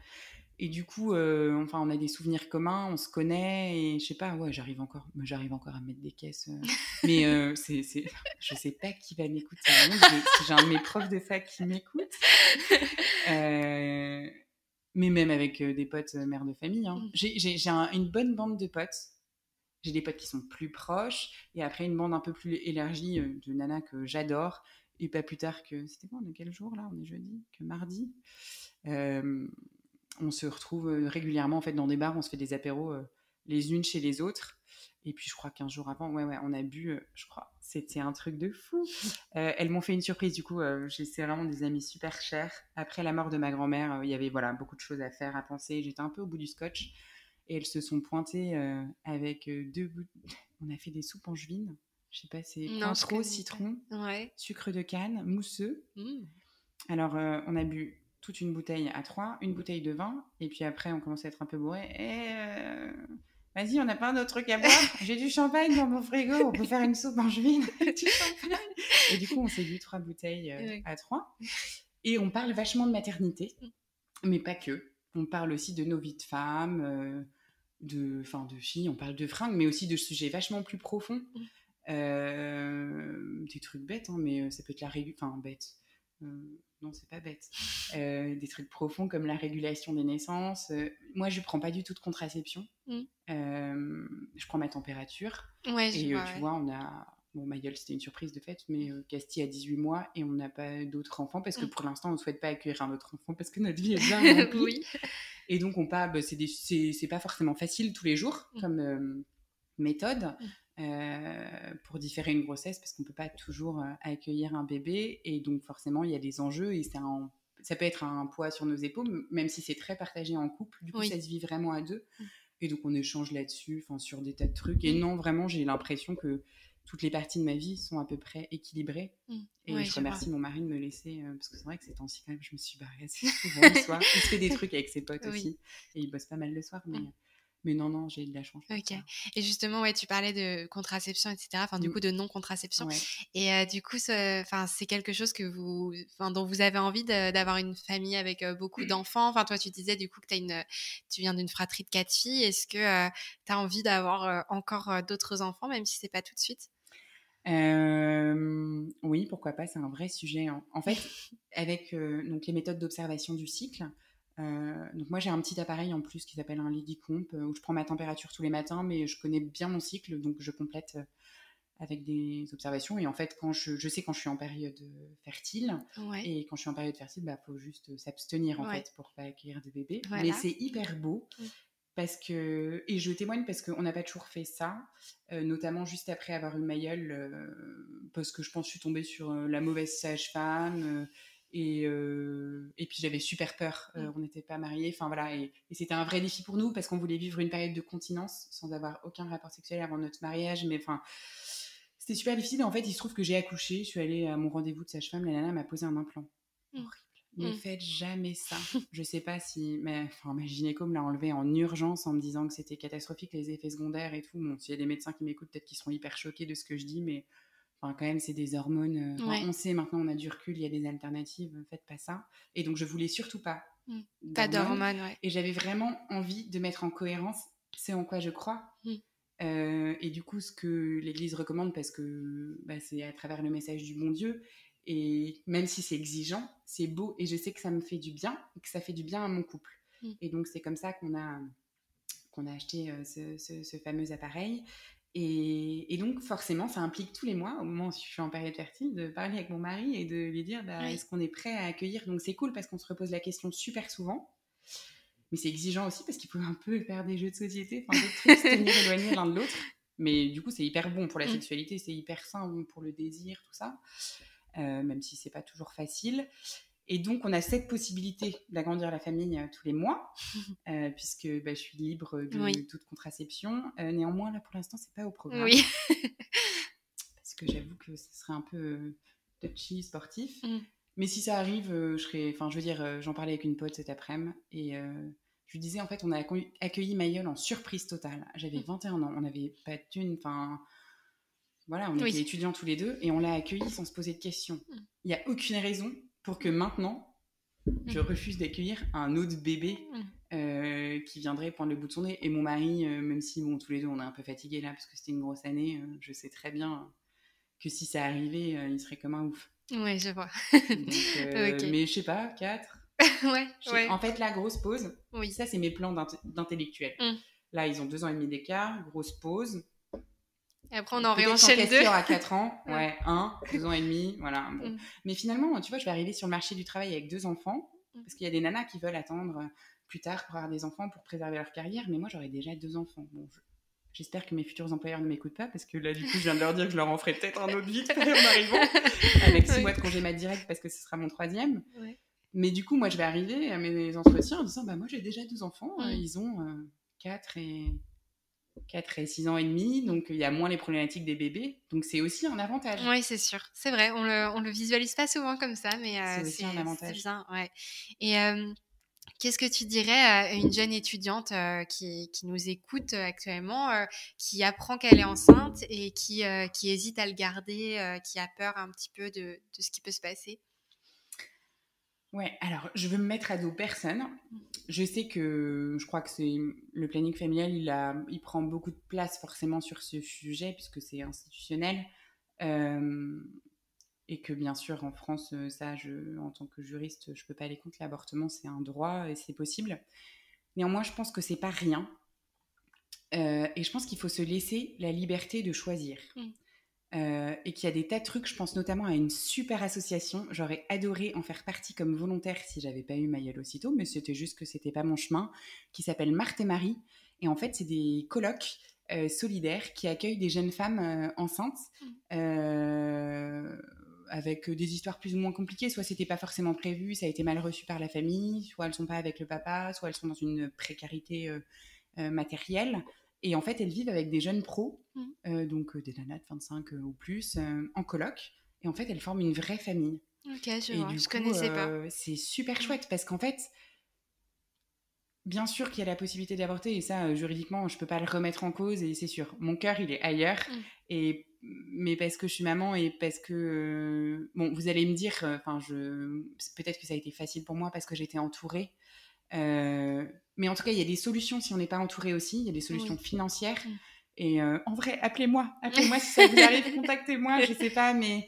Et du coup, euh, enfin, on a des souvenirs communs, on se connaît, et je sais pas, ouais, j'arrive encore, j'arrive encore à mettre des caisses. Euh. mais euh, c'est, c'est, je sais pas qui va m'écouter. J'ai un de mes profs de fac qui m'écoute. Mais même avec euh, des potes euh, mères de famille. Hein. Mmh. J'ai une bonne bande de potes. J'ai des potes qui sont plus proches, et après une bande un peu plus élargie euh, de nanas que j'adore. Et pas plus tard que. C'était quoi On est quel jour là? On est jeudi? Que mardi? On se retrouve régulièrement en fait dans des bars, on se fait des apéros les unes chez les autres. Et puis je crois qu'un jour avant, ouais, ouais, on a bu, euh, je crois, c'était un truc de fou. Euh, elles m'ont fait une surprise, du coup, euh, c'est vraiment des amis super chers. Après la mort de ma grand-mère, il y avait voilà beaucoup de choses à faire, à penser. J'étais un peu au bout du scotch. Et elles se sont pointées avec deux bouts. On a fait des soupes angevines. Je sais pas, c'est trop citron, sucre de canne, mousseux. Mmh. Alors, on a bu toute une bouteille à trois, une bouteille de vin, et puis après, on commençait à être un peu bourré. Et Vas-y, on n'a pas un autre truc à boire? J'ai du champagne dans mon frigo. On peut faire une soupe angevine. du champagne. Et du coup, on s'est bu trois bouteilles euh, à trois. Et on parle vachement de maternité, mais pas que. On parle aussi de nos vies de femmes, euh, de, enfin, de filles. On parle de fringues, mais aussi de sujets vachement plus profonds. Mm. Euh, des trucs bêtes, hein, mais ça peut être la régulation. Enfin, bête non, c'est pas bête. Euh, des trucs profonds comme la régulation des naissances. Euh, moi, je prends pas du tout de contraception. Mm. Euh, je prends ma température. Ouais, et tu vois, on a. Bon, ma gueule, c'était une surprise de fait, mais Casti a 18 mois et on n'a pas d'autres enfants parce que mm. pour l'instant, on ne souhaite pas accueillir un autre enfant parce que notre vie est bien remplie. Et donc, on part. Bah, c'est pas forcément facile tous les jours mm. comme méthode. Pour différer une grossesse parce qu'on ne peut pas toujours euh, accueillir un bébé et donc forcément il y a des enjeux et c'est un ça peut être un poids sur nos épaules, même si c'est très partagé en couple. Du coup, ça se vit vraiment à deux. Mmh. Et donc, on échange là-dessus, enfin, sur des tas de trucs. Et mmh. non, vraiment, j'ai l'impression que toutes les parties de ma vie sont à peu près équilibrées. Mmh. Et je remercie mon mari de me laisser, euh, parce que c'est vrai que ces temps-ci, quand même, je me suis barrée assez souvent le soir. Il se fait des trucs avec ses potes aussi. Et il bosse pas mal le soir, mais mais non, non, j'ai de la chance. Ok. Et justement, ouais, tu parlais de contraception, etc. Enfin, du mmh. coup, de non-contraception. Et euh, du coup, enfin, c'est quelque chose que vous, dont vous avez envie d'avoir une famille avec euh, beaucoup d'enfants? Enfin, toi, tu disais du coup que as une, tu viens d'une fratrie de quatre filles. Est-ce que euh, tu as envie d'avoir encore d'autres enfants, même si c'est pas tout de suite? Oui, pourquoi pas. C'est un vrai sujet. Hein. En fait, avec donc les méthodes d'observation du cycle. Euh, donc moi j'ai un petit appareil en plus qui s'appelle un Lady Comp euh, où je prends ma température tous les matins, mais je connais bien mon cycle, donc je complète euh, avec des observations. Et en fait, quand je, je sais quand je suis en période fertile, et quand je suis en période fertile, il bah, faut juste s'abstenir en fait pour pas accueillir de bébés. Mais c'est hyper beau. Mm. Parce que, et je témoigne parce qu'on n'a pas toujours fait ça, notamment juste après avoir eu Mayol, parce que je pense que je suis tombée sur la mauvaise sage-femme, et, euh, et puis j'avais super peur, euh, mm. on n'était pas mariés, enfin voilà, et, c'était un vrai défi pour nous parce qu'on voulait vivre une période de continence sans avoir aucun rapport sexuel avant notre mariage, mais enfin c'était super difficile. En fait, il se trouve que j'ai accouché, je suis allée à mon rendez-vous de sage-femme, la nana m'a posé un implant. Mm. Horrible. Ne mm. faites jamais ça. je sais pas si, mais enfin ma gynéco me l'a enlevé en urgence en me disant que c'était catastrophique les effets secondaires et tout. Bon, s'il y a des médecins qui m'écoutent, peut-être qu'ils seront hyper choqués de ce que je dis, mais Enfin, quand même, c'est des hormones. Euh, on sait maintenant, on a du recul, il y a des alternatives. Faites pas ça. Et donc, je voulais surtout pas. Mmh. Pas d'hormones, ouais. Et j'avais vraiment envie de mettre en cohérence ce en quoi je crois. Mmh. Euh, et du coup, ce que l'Église recommande, parce que bah, c'est à travers le message du bon Dieu, et même si c'est exigeant, c'est beau, et je sais que ça me fait du bien, et que ça fait du bien à mon couple. Mmh. Et donc, c'est comme ça qu'on a, qu'on a acheté euh, ce, ce, fameux appareil. Et, donc, forcément, ça implique tous les mois, au moment où je suis en période fertile, de parler avec mon mari et de lui dire bah, est-ce qu'on est prêt à accueillir? Donc, c'est cool parce qu'on se repose la question super souvent. Mais c'est exigeant aussi parce qu'il faut un peu faire des jeux de société, enfin, des trucs, se tenir éloignés l'un de l'autre. Mais du coup, c'est hyper bon pour la mmh. sexualité, c'est hyper sain pour le désir, tout ça. Euh, même si c'est pas toujours facile. Et donc, on a cette possibilité d'agrandir la famille euh, tous les mois, euh, puisque bah, je suis libre de toute contraception. Euh, néanmoins, là, pour l'instant, c'est pas au programme. Oui. parce que j'avoue que ce serait un peu touchy, sportif. Mm. Mais si ça arrive, je serais. Enfin, je veux dire, j'en parlais avec une pote cet après-midi et je lui disais, en fait, on a accueilli Mayol en surprise totale. J'avais 21 mm. ans, on n'avait pas de thunes, enfin. Voilà, on était étudiants tous les deux et on l'a accueilli sans se poser de questions. Mm. Il n'y a aucune raison pour que maintenant, je mm. refuse d'accueillir un autre bébé mm. euh, qui viendrait prendre le bout de son nez. Et mon mari, euh, même si bon, tous les deux on est un peu fatigués là parce que c'était une grosse année, euh, je sais très bien que si ça arrivait, il serait comme un ouf. Ouais, je vois. Mais je sais pas, 4. ouais, En fait, la grosse pause, oui. ça c'est mes plans d'intellectuel. Mm. Là, ils ont deux ans et demi d'écart, grosse pause. Et après, on en réenchaîne deux. à 4 ans, ouais, 1, 2 ans et demi, voilà. Bon. Mm. Mais finalement, tu vois, je vais arriver sur le marché du travail avec deux enfants, mm. parce qu'il y a des nanas qui veulent attendre plus tard pour avoir des enfants, pour préserver leur carrière, mais moi, j'aurais déjà deux enfants. Bon, J'espère que mes futurs employeurs ne m'écoutent pas, parce que là, du coup, je viens de leur dire que je leur en ferai peut-être un autre vite en arrivant, avec six mois de congé mat direct, parce que ce sera mon troisième. Mais du coup, moi, je vais arriver à mes entretiens en disant, bah, moi, j'ai déjà deux enfants, mm. ils ont euh, 4 et 4 et 6 ans et demi, donc il y a moins les problématiques des bébés. Donc c'est aussi un avantage. Oui, c'est sûr. C'est vrai, on le, on le visualise pas souvent comme ça, mais euh, c'est aussi un avantage. Bien, ouais. Et euh, qu'est-ce que tu dirais à une jeune étudiante euh, qui, qui, nous écoute actuellement, qui apprend qu'elle est enceinte et qui, qui hésite à le garder, qui a peur un petit peu de, de ce qui peut se passer? Ouais, alors je veux me mettre à dos personne. Je sais que je crois que c'est le planning familial, il, a, il prend beaucoup de place forcément sur ce sujet puisque c'est institutionnel. Euh, et que bien sûr en France, ça, je, en tant que juriste, je peux pas aller contre l'avortement, c'est un droit et c'est possible. Néanmoins, je pense que c'est pas rien. Euh, et je pense qu'il faut se laisser la liberté de choisir. Mmh. Euh, et qu'il y a des tas de trucs. Je pense notamment à une super association. J'aurais adoré en faire partie comme volontaire si j'avais pas eu Mayel aussitôt, mais c'était juste que c'était pas mon chemin. Qui s'appelle Marthe et Marie. Et en fait, c'est des colloques euh, solidaires qui accueillent des jeunes femmes euh, enceintes. Mmh. avec des histoires plus ou moins compliquées. Soit c'était pas forcément prévu, ça a été mal reçu par la famille, soit elles sont pas avec le papa, soit elles sont dans une précarité matérielle. Et en fait, elles vivent avec des jeunes pros, mmh. donc des nanas de 25 ou plus, en coloc. Et en fait, elles forment une vraie famille. Ok, je vois. je connaissais pas. C'est super chouette parce qu'en fait, bien sûr qu'il y a la possibilité d'avorter et ça, juridiquement, je peux pas le remettre en cause et c'est sûr. Mon cœur, il est ailleurs. Mmh. Et mais parce que je suis maman et parce que bon, vous allez me dire, enfin, je peut-être que ça a été facile pour moi parce que j'étais entourée. Euh, mais en tout cas, il y a des solutions si on n'est pas entouré aussi. Il y a des solutions financières. Mm. Et euh, en vrai, appelez-moi. Appelez-moi si ça vous arrive. Contactez-moi. Je sais pas, mais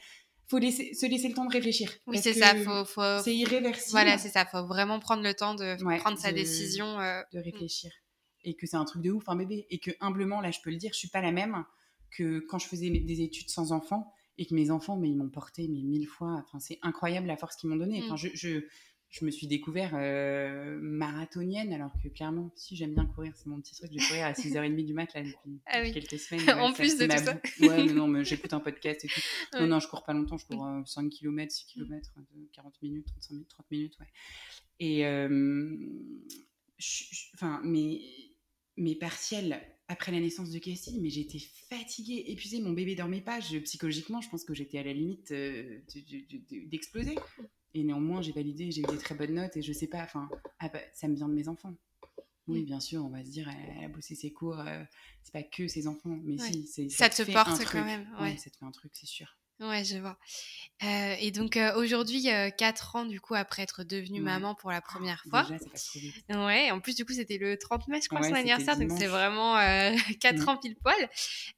faut laisser, se laisser le temps de réfléchir. Oui, c'est ça. Faut, faut... C'est irréversible. Voilà, c'est ça. Faut vraiment prendre le temps de prendre sa décision. Euh, de réfléchir. Et que c'est un truc de ouf, un bébé. Et que humblement, là, je peux le dire, je suis pas la même que quand je faisais des études sans enfants et que mes enfants, mais ils m'ont porté mais mille fois. Enfin, c'est incroyable la force qu'ils m'ont donnée. Enfin, mm. je je me suis découvert euh, marathonienne, alors que clairement, si j'aime bien courir, c'est mon petit truc. Je vais courir à 6h30 du mat là, depuis, ah quelques semaines. en plus de tout ça. Ouais, mais non, mais j'écoute un podcast et tout. Non, non, je cours pas longtemps, je cours 5 km, 6 km, 40 minutes, 35 minutes, 30 minutes, ouais. Et, euh, enfin, mes, mes partiels après la naissance de Cassie, mais j'étais fatiguée, épuisée, mon bébé dormait pas. Je, psychologiquement, je pense que j'étais à la limite euh, d'exploser. Et néanmoins, j'ai validé, j'ai eu des très bonnes notes et je sais pas, enfin, ah bah, ça me vient de mes enfants. Oui, bien sûr, on va se dire, elle, a bossé ses cours, euh, c'est pas que ses enfants, mais si, c'est, ça, te, porte quand même. Ouais. ça te fait un truc, c'est sûr. Ouais, je vois. Euh, et donc euh, aujourd'hui, 4 ans du coup après être devenue maman pour la première fois. Déjà, trop vite. Ouais, en plus du coup c'était le 30 mai, je crois, son anniversaire, donc c'est vraiment 4 mm. ans pile poil.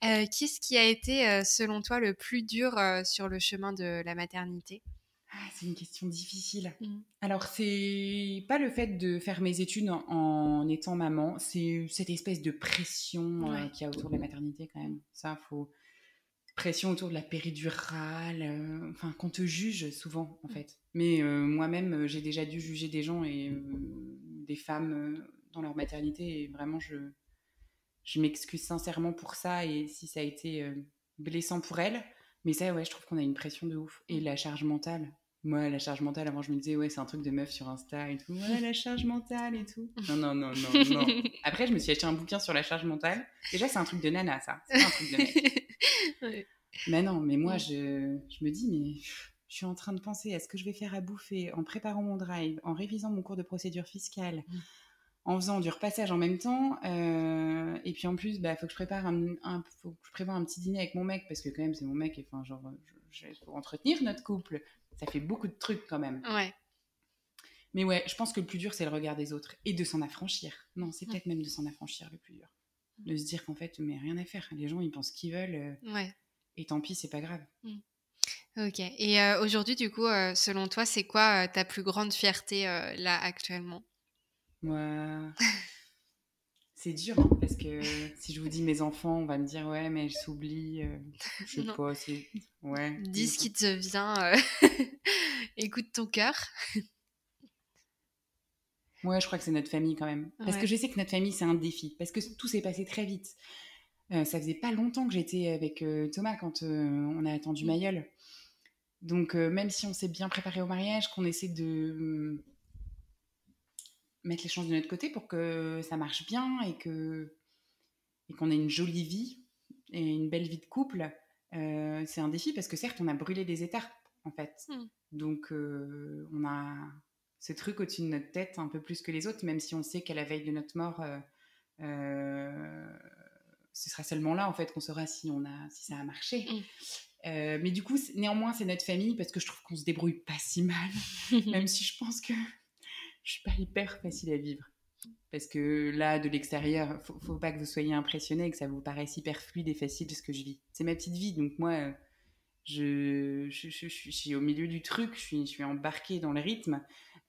qu'est-ce qui a été selon toi le plus dur sur le chemin de la maternité? Ah, c'est une question difficile. Mmh. Alors, c'est pas le fait de faire mes études en, étant maman, c'est cette espèce de pression euh, qu'il y a autour de la maternité quand même. Ça, faut pression autour de la péridurale, euh, enfin qu'on te juge souvent en mmh. fait. Mais euh, moi-même, j'ai déjà dû juger des gens et des femmes dans leur maternité et vraiment je je m'excuse sincèrement pour ça et si ça a été blessant pour elles. Mais ça, ouais, je trouve qu'on a une pression de ouf. Et mmh. la charge mentale, moi, la charge mentale, avant, je me disais, ouais, c'est un truc de meuf sur Insta et tout. Ouais, la charge mentale et tout. Non, non, non, non, non. Après, je me suis acheté un bouquin sur la charge mentale. Déjà, c'est un truc de nana, ça. C'est pas un truc de mec. Mais non, mais moi, je, je me dis, mais je suis en train de penser à ce que je vais faire à bouffer en préparant mon drive, en révisant mon cours de procédure fiscale, mm. en faisant du repassage en même temps. Euh, et puis en plus, il bah, faut que je prépare un, faut que je prévoie un petit dîner avec mon mec parce que quand même c'est mon mec et enfin genre je, pour entretenir notre couple ça fait beaucoup de trucs quand même. Ouais. Mais ouais, je pense que le plus dur, c'est le regard des autres et de s'en affranchir. Non, c'est peut-être même de s'en affranchir le plus dur. De se dire qu'en fait, mais rien à faire. Les gens, ils pensent qu'ils veulent. Euh, ouais. Et tant pis, c'est pas grave. Mm. Ok. Et euh, aujourd'hui, du coup, euh, selon toi, c'est quoi ta plus grande fierté là actuellement? Moi. C'est dur hein, parce que si je vous dis mes enfants, on va me dire ouais, mais elles s'oublient. je sais pas. Ouais. Dis ce qui te vient. Écoute ton cœur. Ouais, je crois que c'est notre famille quand même. Parce que je sais que notre famille, c'est un défi. Parce que tout s'est passé très vite. Euh, ça faisait pas longtemps que j'étais avec euh, Thomas quand euh, on a attendu Mayol. Donc, même si on s'est bien préparé au mariage, qu'on essaie de mettre les chances de notre côté pour que ça marche bien et que et qu'on ait une jolie vie et une belle vie de couple, c'est un défi parce que certes, on a brûlé des étapes en fait. Hmm. Donc, on a ce truc au-dessus de notre tête un peu plus que les autres, même si on sait qu'à la veille de notre mort, euh, euh, ce sera seulement là en fait qu'on saura si on a si ça a marché. Mm. Euh, mais du coup, néanmoins, c'est notre famille parce que je trouve qu'on se débrouille pas si mal, même si je pense que je suis pas hyper facile à vivre. Parce que là, de l'extérieur, faut, faut pas que vous soyez impressionné, que ça vous paraisse hyper fluide et facile ce que je vis. C'est ma petite vie, donc moi, je, suis au milieu du truc, je suis, je suis embarquée dans le rythme.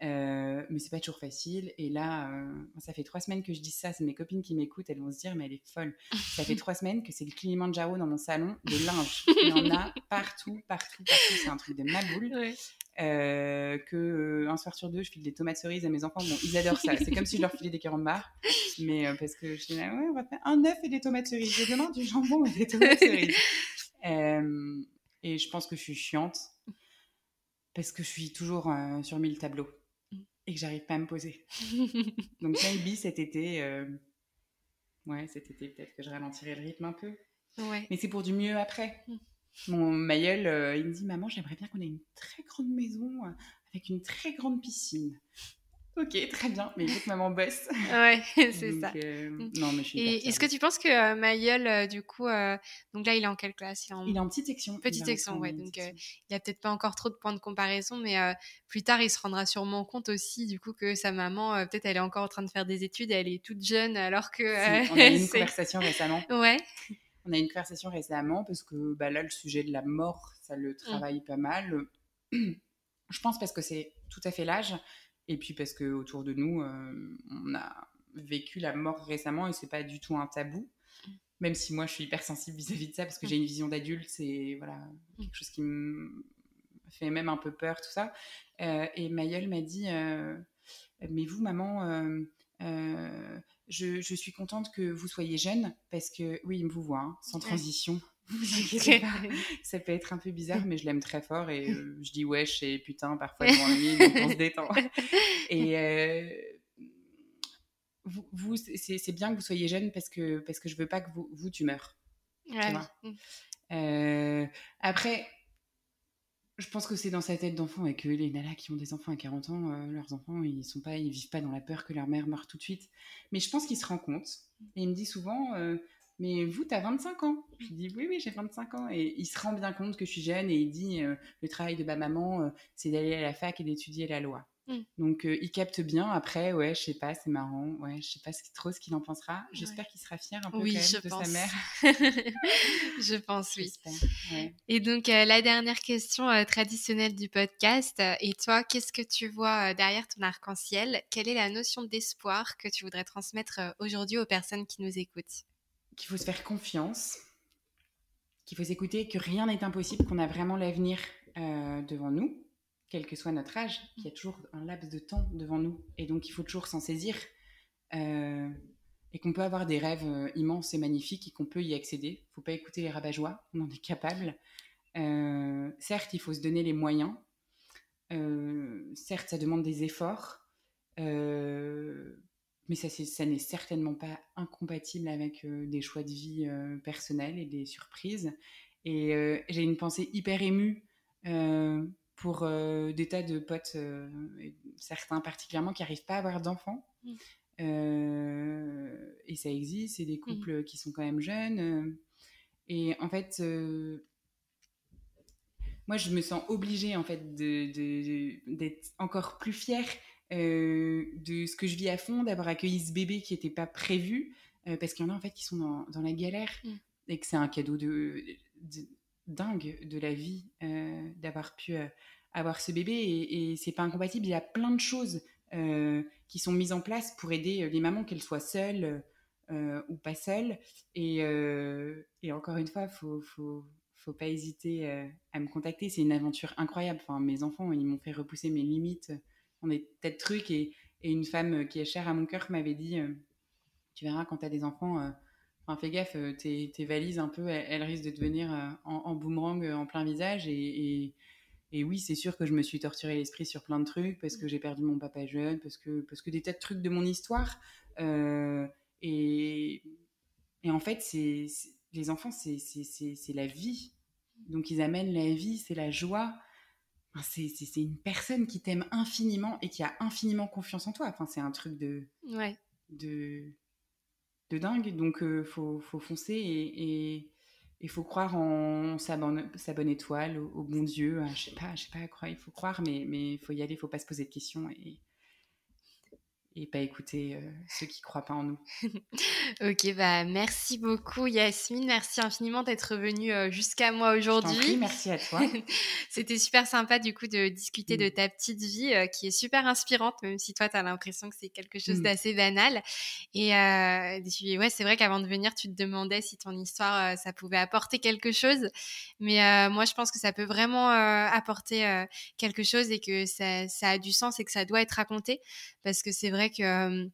Euh, mais c'est pas toujours facile. Et là, euh, ça fait trois semaines que je dis ça. C'est mes copines qui m'écoutent. Elles vont se dire, mais elle est folle. Ça fait trois semaines que c'est le Kilimanjaro dans mon salon de linge. Il y en a partout, partout, partout. C'est un truc de ma boule. Euh, que un soir sur deux, je file des tomates cerises à mes enfants. Bon, ils adorent ça. C'est comme si je leur filais des carambars. Mais parce que je dis, ouais, on va faire un œuf et des tomates cerises. Je demande du jambon et des tomates cerises. et je pense que je suis chiante. parce que je suis toujours sur mille tableaux et que j'arrive pas à me poser. Donc maybe cet été, ouais, cet été peut-être que je ralentirai le rythme un peu. Ouais. Mais c'est pour du mieux après. Mon Mayel, il me dit Maman, j'aimerais bien qu'on ait une très grande maison avec une très grande piscine. Ok, très bien. Mais il faut que maman bosse. ouais, c'est ça. Euh, mm. non, mais je suis Et est-ce que tu penses que euh, Mayol, euh, du coup, donc là, il est en quelle classe? Il est en... il est en, petite section. Petite section, ouais. Donc, il n'y a peut-être pas encore trop de points de comparaison, mais plus tard, il se rendra sûrement compte aussi, du coup, que sa maman, peut-être, elle est encore en train de faire des études et elle est toute jeune, alors que. on a eu une conversation récemment. Ouais. On a eu une conversation récemment parce que bah, là, le sujet de la mort, ça le mm. travaille pas mal. je pense parce que c'est tout à fait l'âge. Et puis parce que autour de nous, euh, on a vécu la mort récemment et c'est pas du tout un tabou. Même si moi je suis hyper sensible vis-à-vis de ça parce que j'ai une vision d'adulte, c'est voilà quelque chose qui me fait même un peu peur tout ça. Euh, et Mayel m'a dit, euh, mais vous maman, je, je, suis contente que vous soyez jeune parce que oui il me vous voit hein, sans transition. Vous inquiétez pas. Ça peut être un peu bizarre, mais je l'aime très fort et euh, je dis wesh et putain parfois devant lui, donc on se détend. Et euh, vous, vous c'est bien que vous soyez jeune parce que, parce que je veux pas que vous, vous tu meurs. Mm. Euh, après, je pense que c'est dans sa tête d'enfant et que les nanas qui ont des enfants à 40 ans, leurs enfants, ils sont pas, ils vivent pas dans la peur que leur mère meure tout de suite. Mais je pense qu'il se rend compte. Et il me dit souvent, mais vous, tu as 25 ans? Je dis, oui, oui, j'ai 25 ans. Et il se rend bien compte que je suis jeune et il dit, euh, le travail de ma maman, euh, c'est d'aller à la fac et d'étudier la loi. Mm. Donc, euh, il capte bien. Après, ouais, je sais pas, c'est marrant. Ouais, je sais pas trop ce qu'il en pensera. J'espère qu'il sera fier un peu oui, de sa mère. je pense, oui. Et donc, la dernière question traditionnelle du podcast. Et toi, qu'est-ce que tu vois derrière ton arc-en-ciel? Quelle est la notion d'espoir que tu voudrais transmettre aujourd'hui aux personnes qui nous écoutent? Qu'il faut se faire confiance, qu'il faut s'écouter, que rien n'est impossible, qu'on a vraiment l'avenir euh, devant nous, quel que soit notre âge, qu'il y a toujours un laps de temps devant nous, et donc il faut toujours s'en saisir, euh, et qu'on peut avoir des rêves euh, immenses et magnifiques, et qu'on peut y accéder. Il ne faut pas écouter les rabat on en est capable. certes, il faut se donner les moyens. certes, ça demande des efforts mais ça, n'est certainement pas incompatible avec euh, des choix de vie euh, personnels et des surprises. Et euh, j'ai une pensée hyper émue pour des tas de potes, certains particulièrement, qui n'arrivent pas à avoir d'enfants. Mmh. et ça existe, c'est des mmh. couples qui sont quand même jeunes. et en fait, moi, je me sens obligée en fait d'être de, encore plus fière euh, de ce que je vis à fond, d'avoir accueilli ce bébé qui n'était pas prévu, euh, parce qu'il y en a en fait qui sont dans, la galère mm. et que c'est un cadeau de, dingue de la vie euh, d'avoir pu avoir ce bébé et, et c'est pas incompatible. Il y a plein de choses qui sont mises en place pour aider les mamans, qu'elles soient seules ou pas seules. Et, et encore une fois, faut, faut faut pas hésiter à me contacter. C'est une aventure incroyable. Enfin, mes enfants, ils m'ont fait repousser mes limites on est peut-être trucs. Et, une femme qui est chère à mon cœur m'avait dit euh, Tu verras, quand tu as des enfants, euh, enfin, fais gaffe, euh, tes, valises, un peu, elles, risquent de devenir en, boomerang en plein visage. Et, oui, c'est sûr que je me suis torturé l'esprit sur plein de trucs parce que j'ai perdu mon papa jeune, parce que, parce que des tas de trucs de mon histoire. et, en fait, c'est les enfants, c'est la vie. Donc, ils amènent la vie, c'est la joie c'est une personne qui t'aime infiniment et qui a infiniment confiance en toi. Enfin, c'est un truc de, ouais. de, de dingue. Donc, il euh, faut, faut, foncer et il faut croire en sa bonne, sa bonne étoile, au, bon Dieu. Je sais pas, je sais pas à quoi il faut croire, mais il faut y aller, il faut pas se poser de questions. Et pas écouter euh, ceux qui croient pas en nous. ok, bah merci beaucoup Yasmine, merci infiniment d'être venue euh, jusqu'à moi aujourd'hui. Merci à toi. C'était super sympa du coup de discuter de mm. ta petite vie euh, qui est super inspirante, même si toi tu as l'impression que c'est quelque chose mm. d'assez banal. Et ouais, c'est vrai qu'avant de venir, tu te demandais si ton histoire ça pouvait apporter quelque chose, mais moi je pense que ça peut vraiment apporter quelque chose et que ça, ça a du sens et que ça doit être raconté parce que c'est vrai que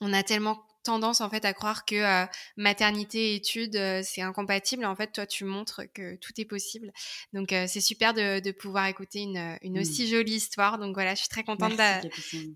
on a tellement tendance en fait à croire que euh, maternité et études euh, c'est incompatible. En fait, toi tu montres que tout est possible. Donc euh, c'est super de, de, pouvoir écouter une, une mmh. aussi jolie histoire. Donc voilà, je suis très contente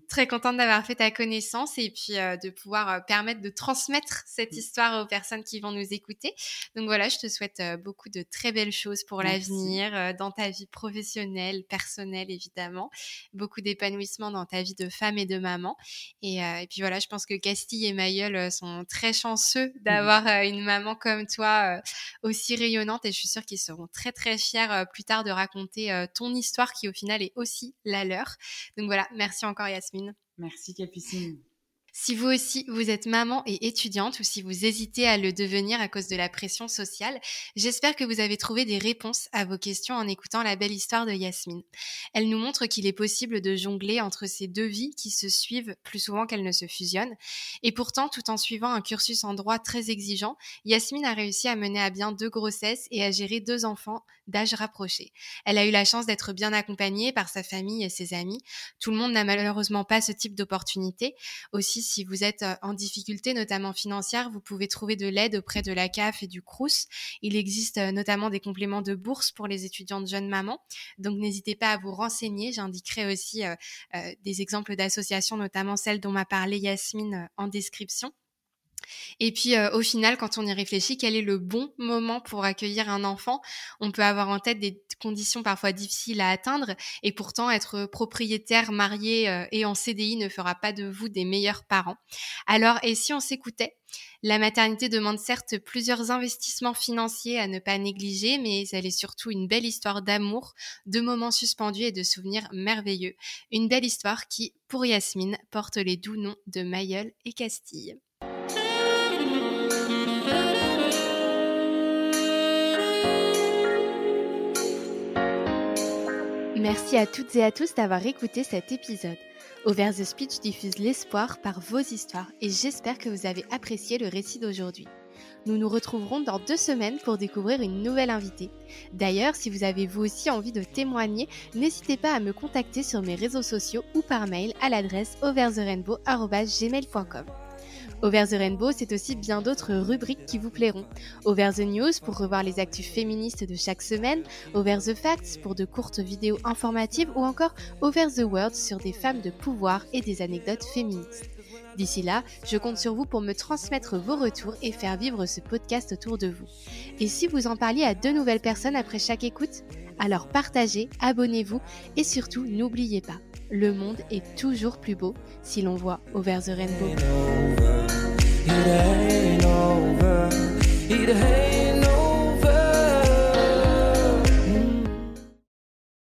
très contente d'avoir fait ta connaissance et puis de pouvoir permettre de transmettre cette mmh. histoire aux personnes qui vont nous écouter. Donc voilà, je te souhaite beaucoup de très belles choses pour l'avenir dans ta vie professionnelle, personnelle évidemment, beaucoup d'épanouissement dans ta vie de femme et de maman. Et, et puis voilà, je pense que Castille et Maillot euh, sont très chanceux mmh d'avoir euh, une maman comme toi euh, aussi rayonnante et je suis sûre qu'ils seront très très fiers plus tard de raconter ton histoire qui au final est aussi la leur. Donc voilà, merci encore Yasmine. Merci Capucine. Si vous aussi, vous êtes maman et étudiante ou si vous hésitez à le devenir à cause de la pression sociale, j'espère que vous avez trouvé des réponses à vos questions en écoutant la belle histoire de Yasmine. Elle nous montre qu'il est possible de jongler entre ces deux vies qui se suivent plus souvent qu'elles ne se fusionnent. Et pourtant, tout en suivant un cursus en droit très exigeant, Yasmine a réussi à mener à bien deux grossesses et à gérer deux enfants d'âge rapproché. Elle a eu la chance d'être bien accompagnée par sa famille et ses amis. Tout le monde n'a malheureusement pas ce type d'opportunité. Aussi, si vous êtes euh, en difficulté, notamment financière, vous pouvez trouver de l'aide auprès de la CAF et du CRUS. Il existe euh, notamment des compléments de bourse pour les étudiantes jeunes mamans. Donc n'hésitez pas à vous renseigner. J'indiquerai aussi euh, des exemples d'associations, notamment celle dont m'a parlé Yasmine en description. Et puis euh, au final, quand on y réfléchit, quel est le bon moment pour accueillir un enfant? On peut avoir en tête des conditions parfois difficiles à atteindre et pourtant être propriétaire, marié euh, et en CDI ne fera pas de vous des meilleurs parents. Alors, et si on s'écoutait? La maternité demande certes plusieurs investissements financiers à ne pas négliger, mais elle est surtout une belle histoire d'amour, de moments suspendus et de souvenirs merveilleux. Une belle histoire qui, pour Yasmine, porte les doux noms de Mayol et Castille. Merci à toutes et à tous d'avoir écouté cet épisode. Over the Speech diffuse l'espoir par vos histoires et j'espère que vous avez apprécié le récit d'aujourd'hui. Nous nous retrouverons dans deux semaines pour découvrir une nouvelle invitée. D'ailleurs, si vous avez vous aussi envie de témoigner, n'hésitez pas à me contacter sur mes réseaux sociaux ou par mail à l'adresse overtherainbow.gmail.com. Over the Rainbow, c'est aussi bien d'autres rubriques qui vous plairont. Over the News pour revoir les actus féministes de chaque semaine, Over the Facts pour de courtes vidéos informatives ou encore Over the World sur des femmes de pouvoir et des anecdotes féministes. D'ici là, je compte sur vous pour me transmettre vos retours et faire vivre ce podcast autour de vous. Et si vous en parliez à deux nouvelles personnes après chaque écoute, alors partagez, abonnez-vous et surtout n'oubliez pas, le monde est toujours plus beau si l'on voit Over the Rainbow. It ain't over. It ain't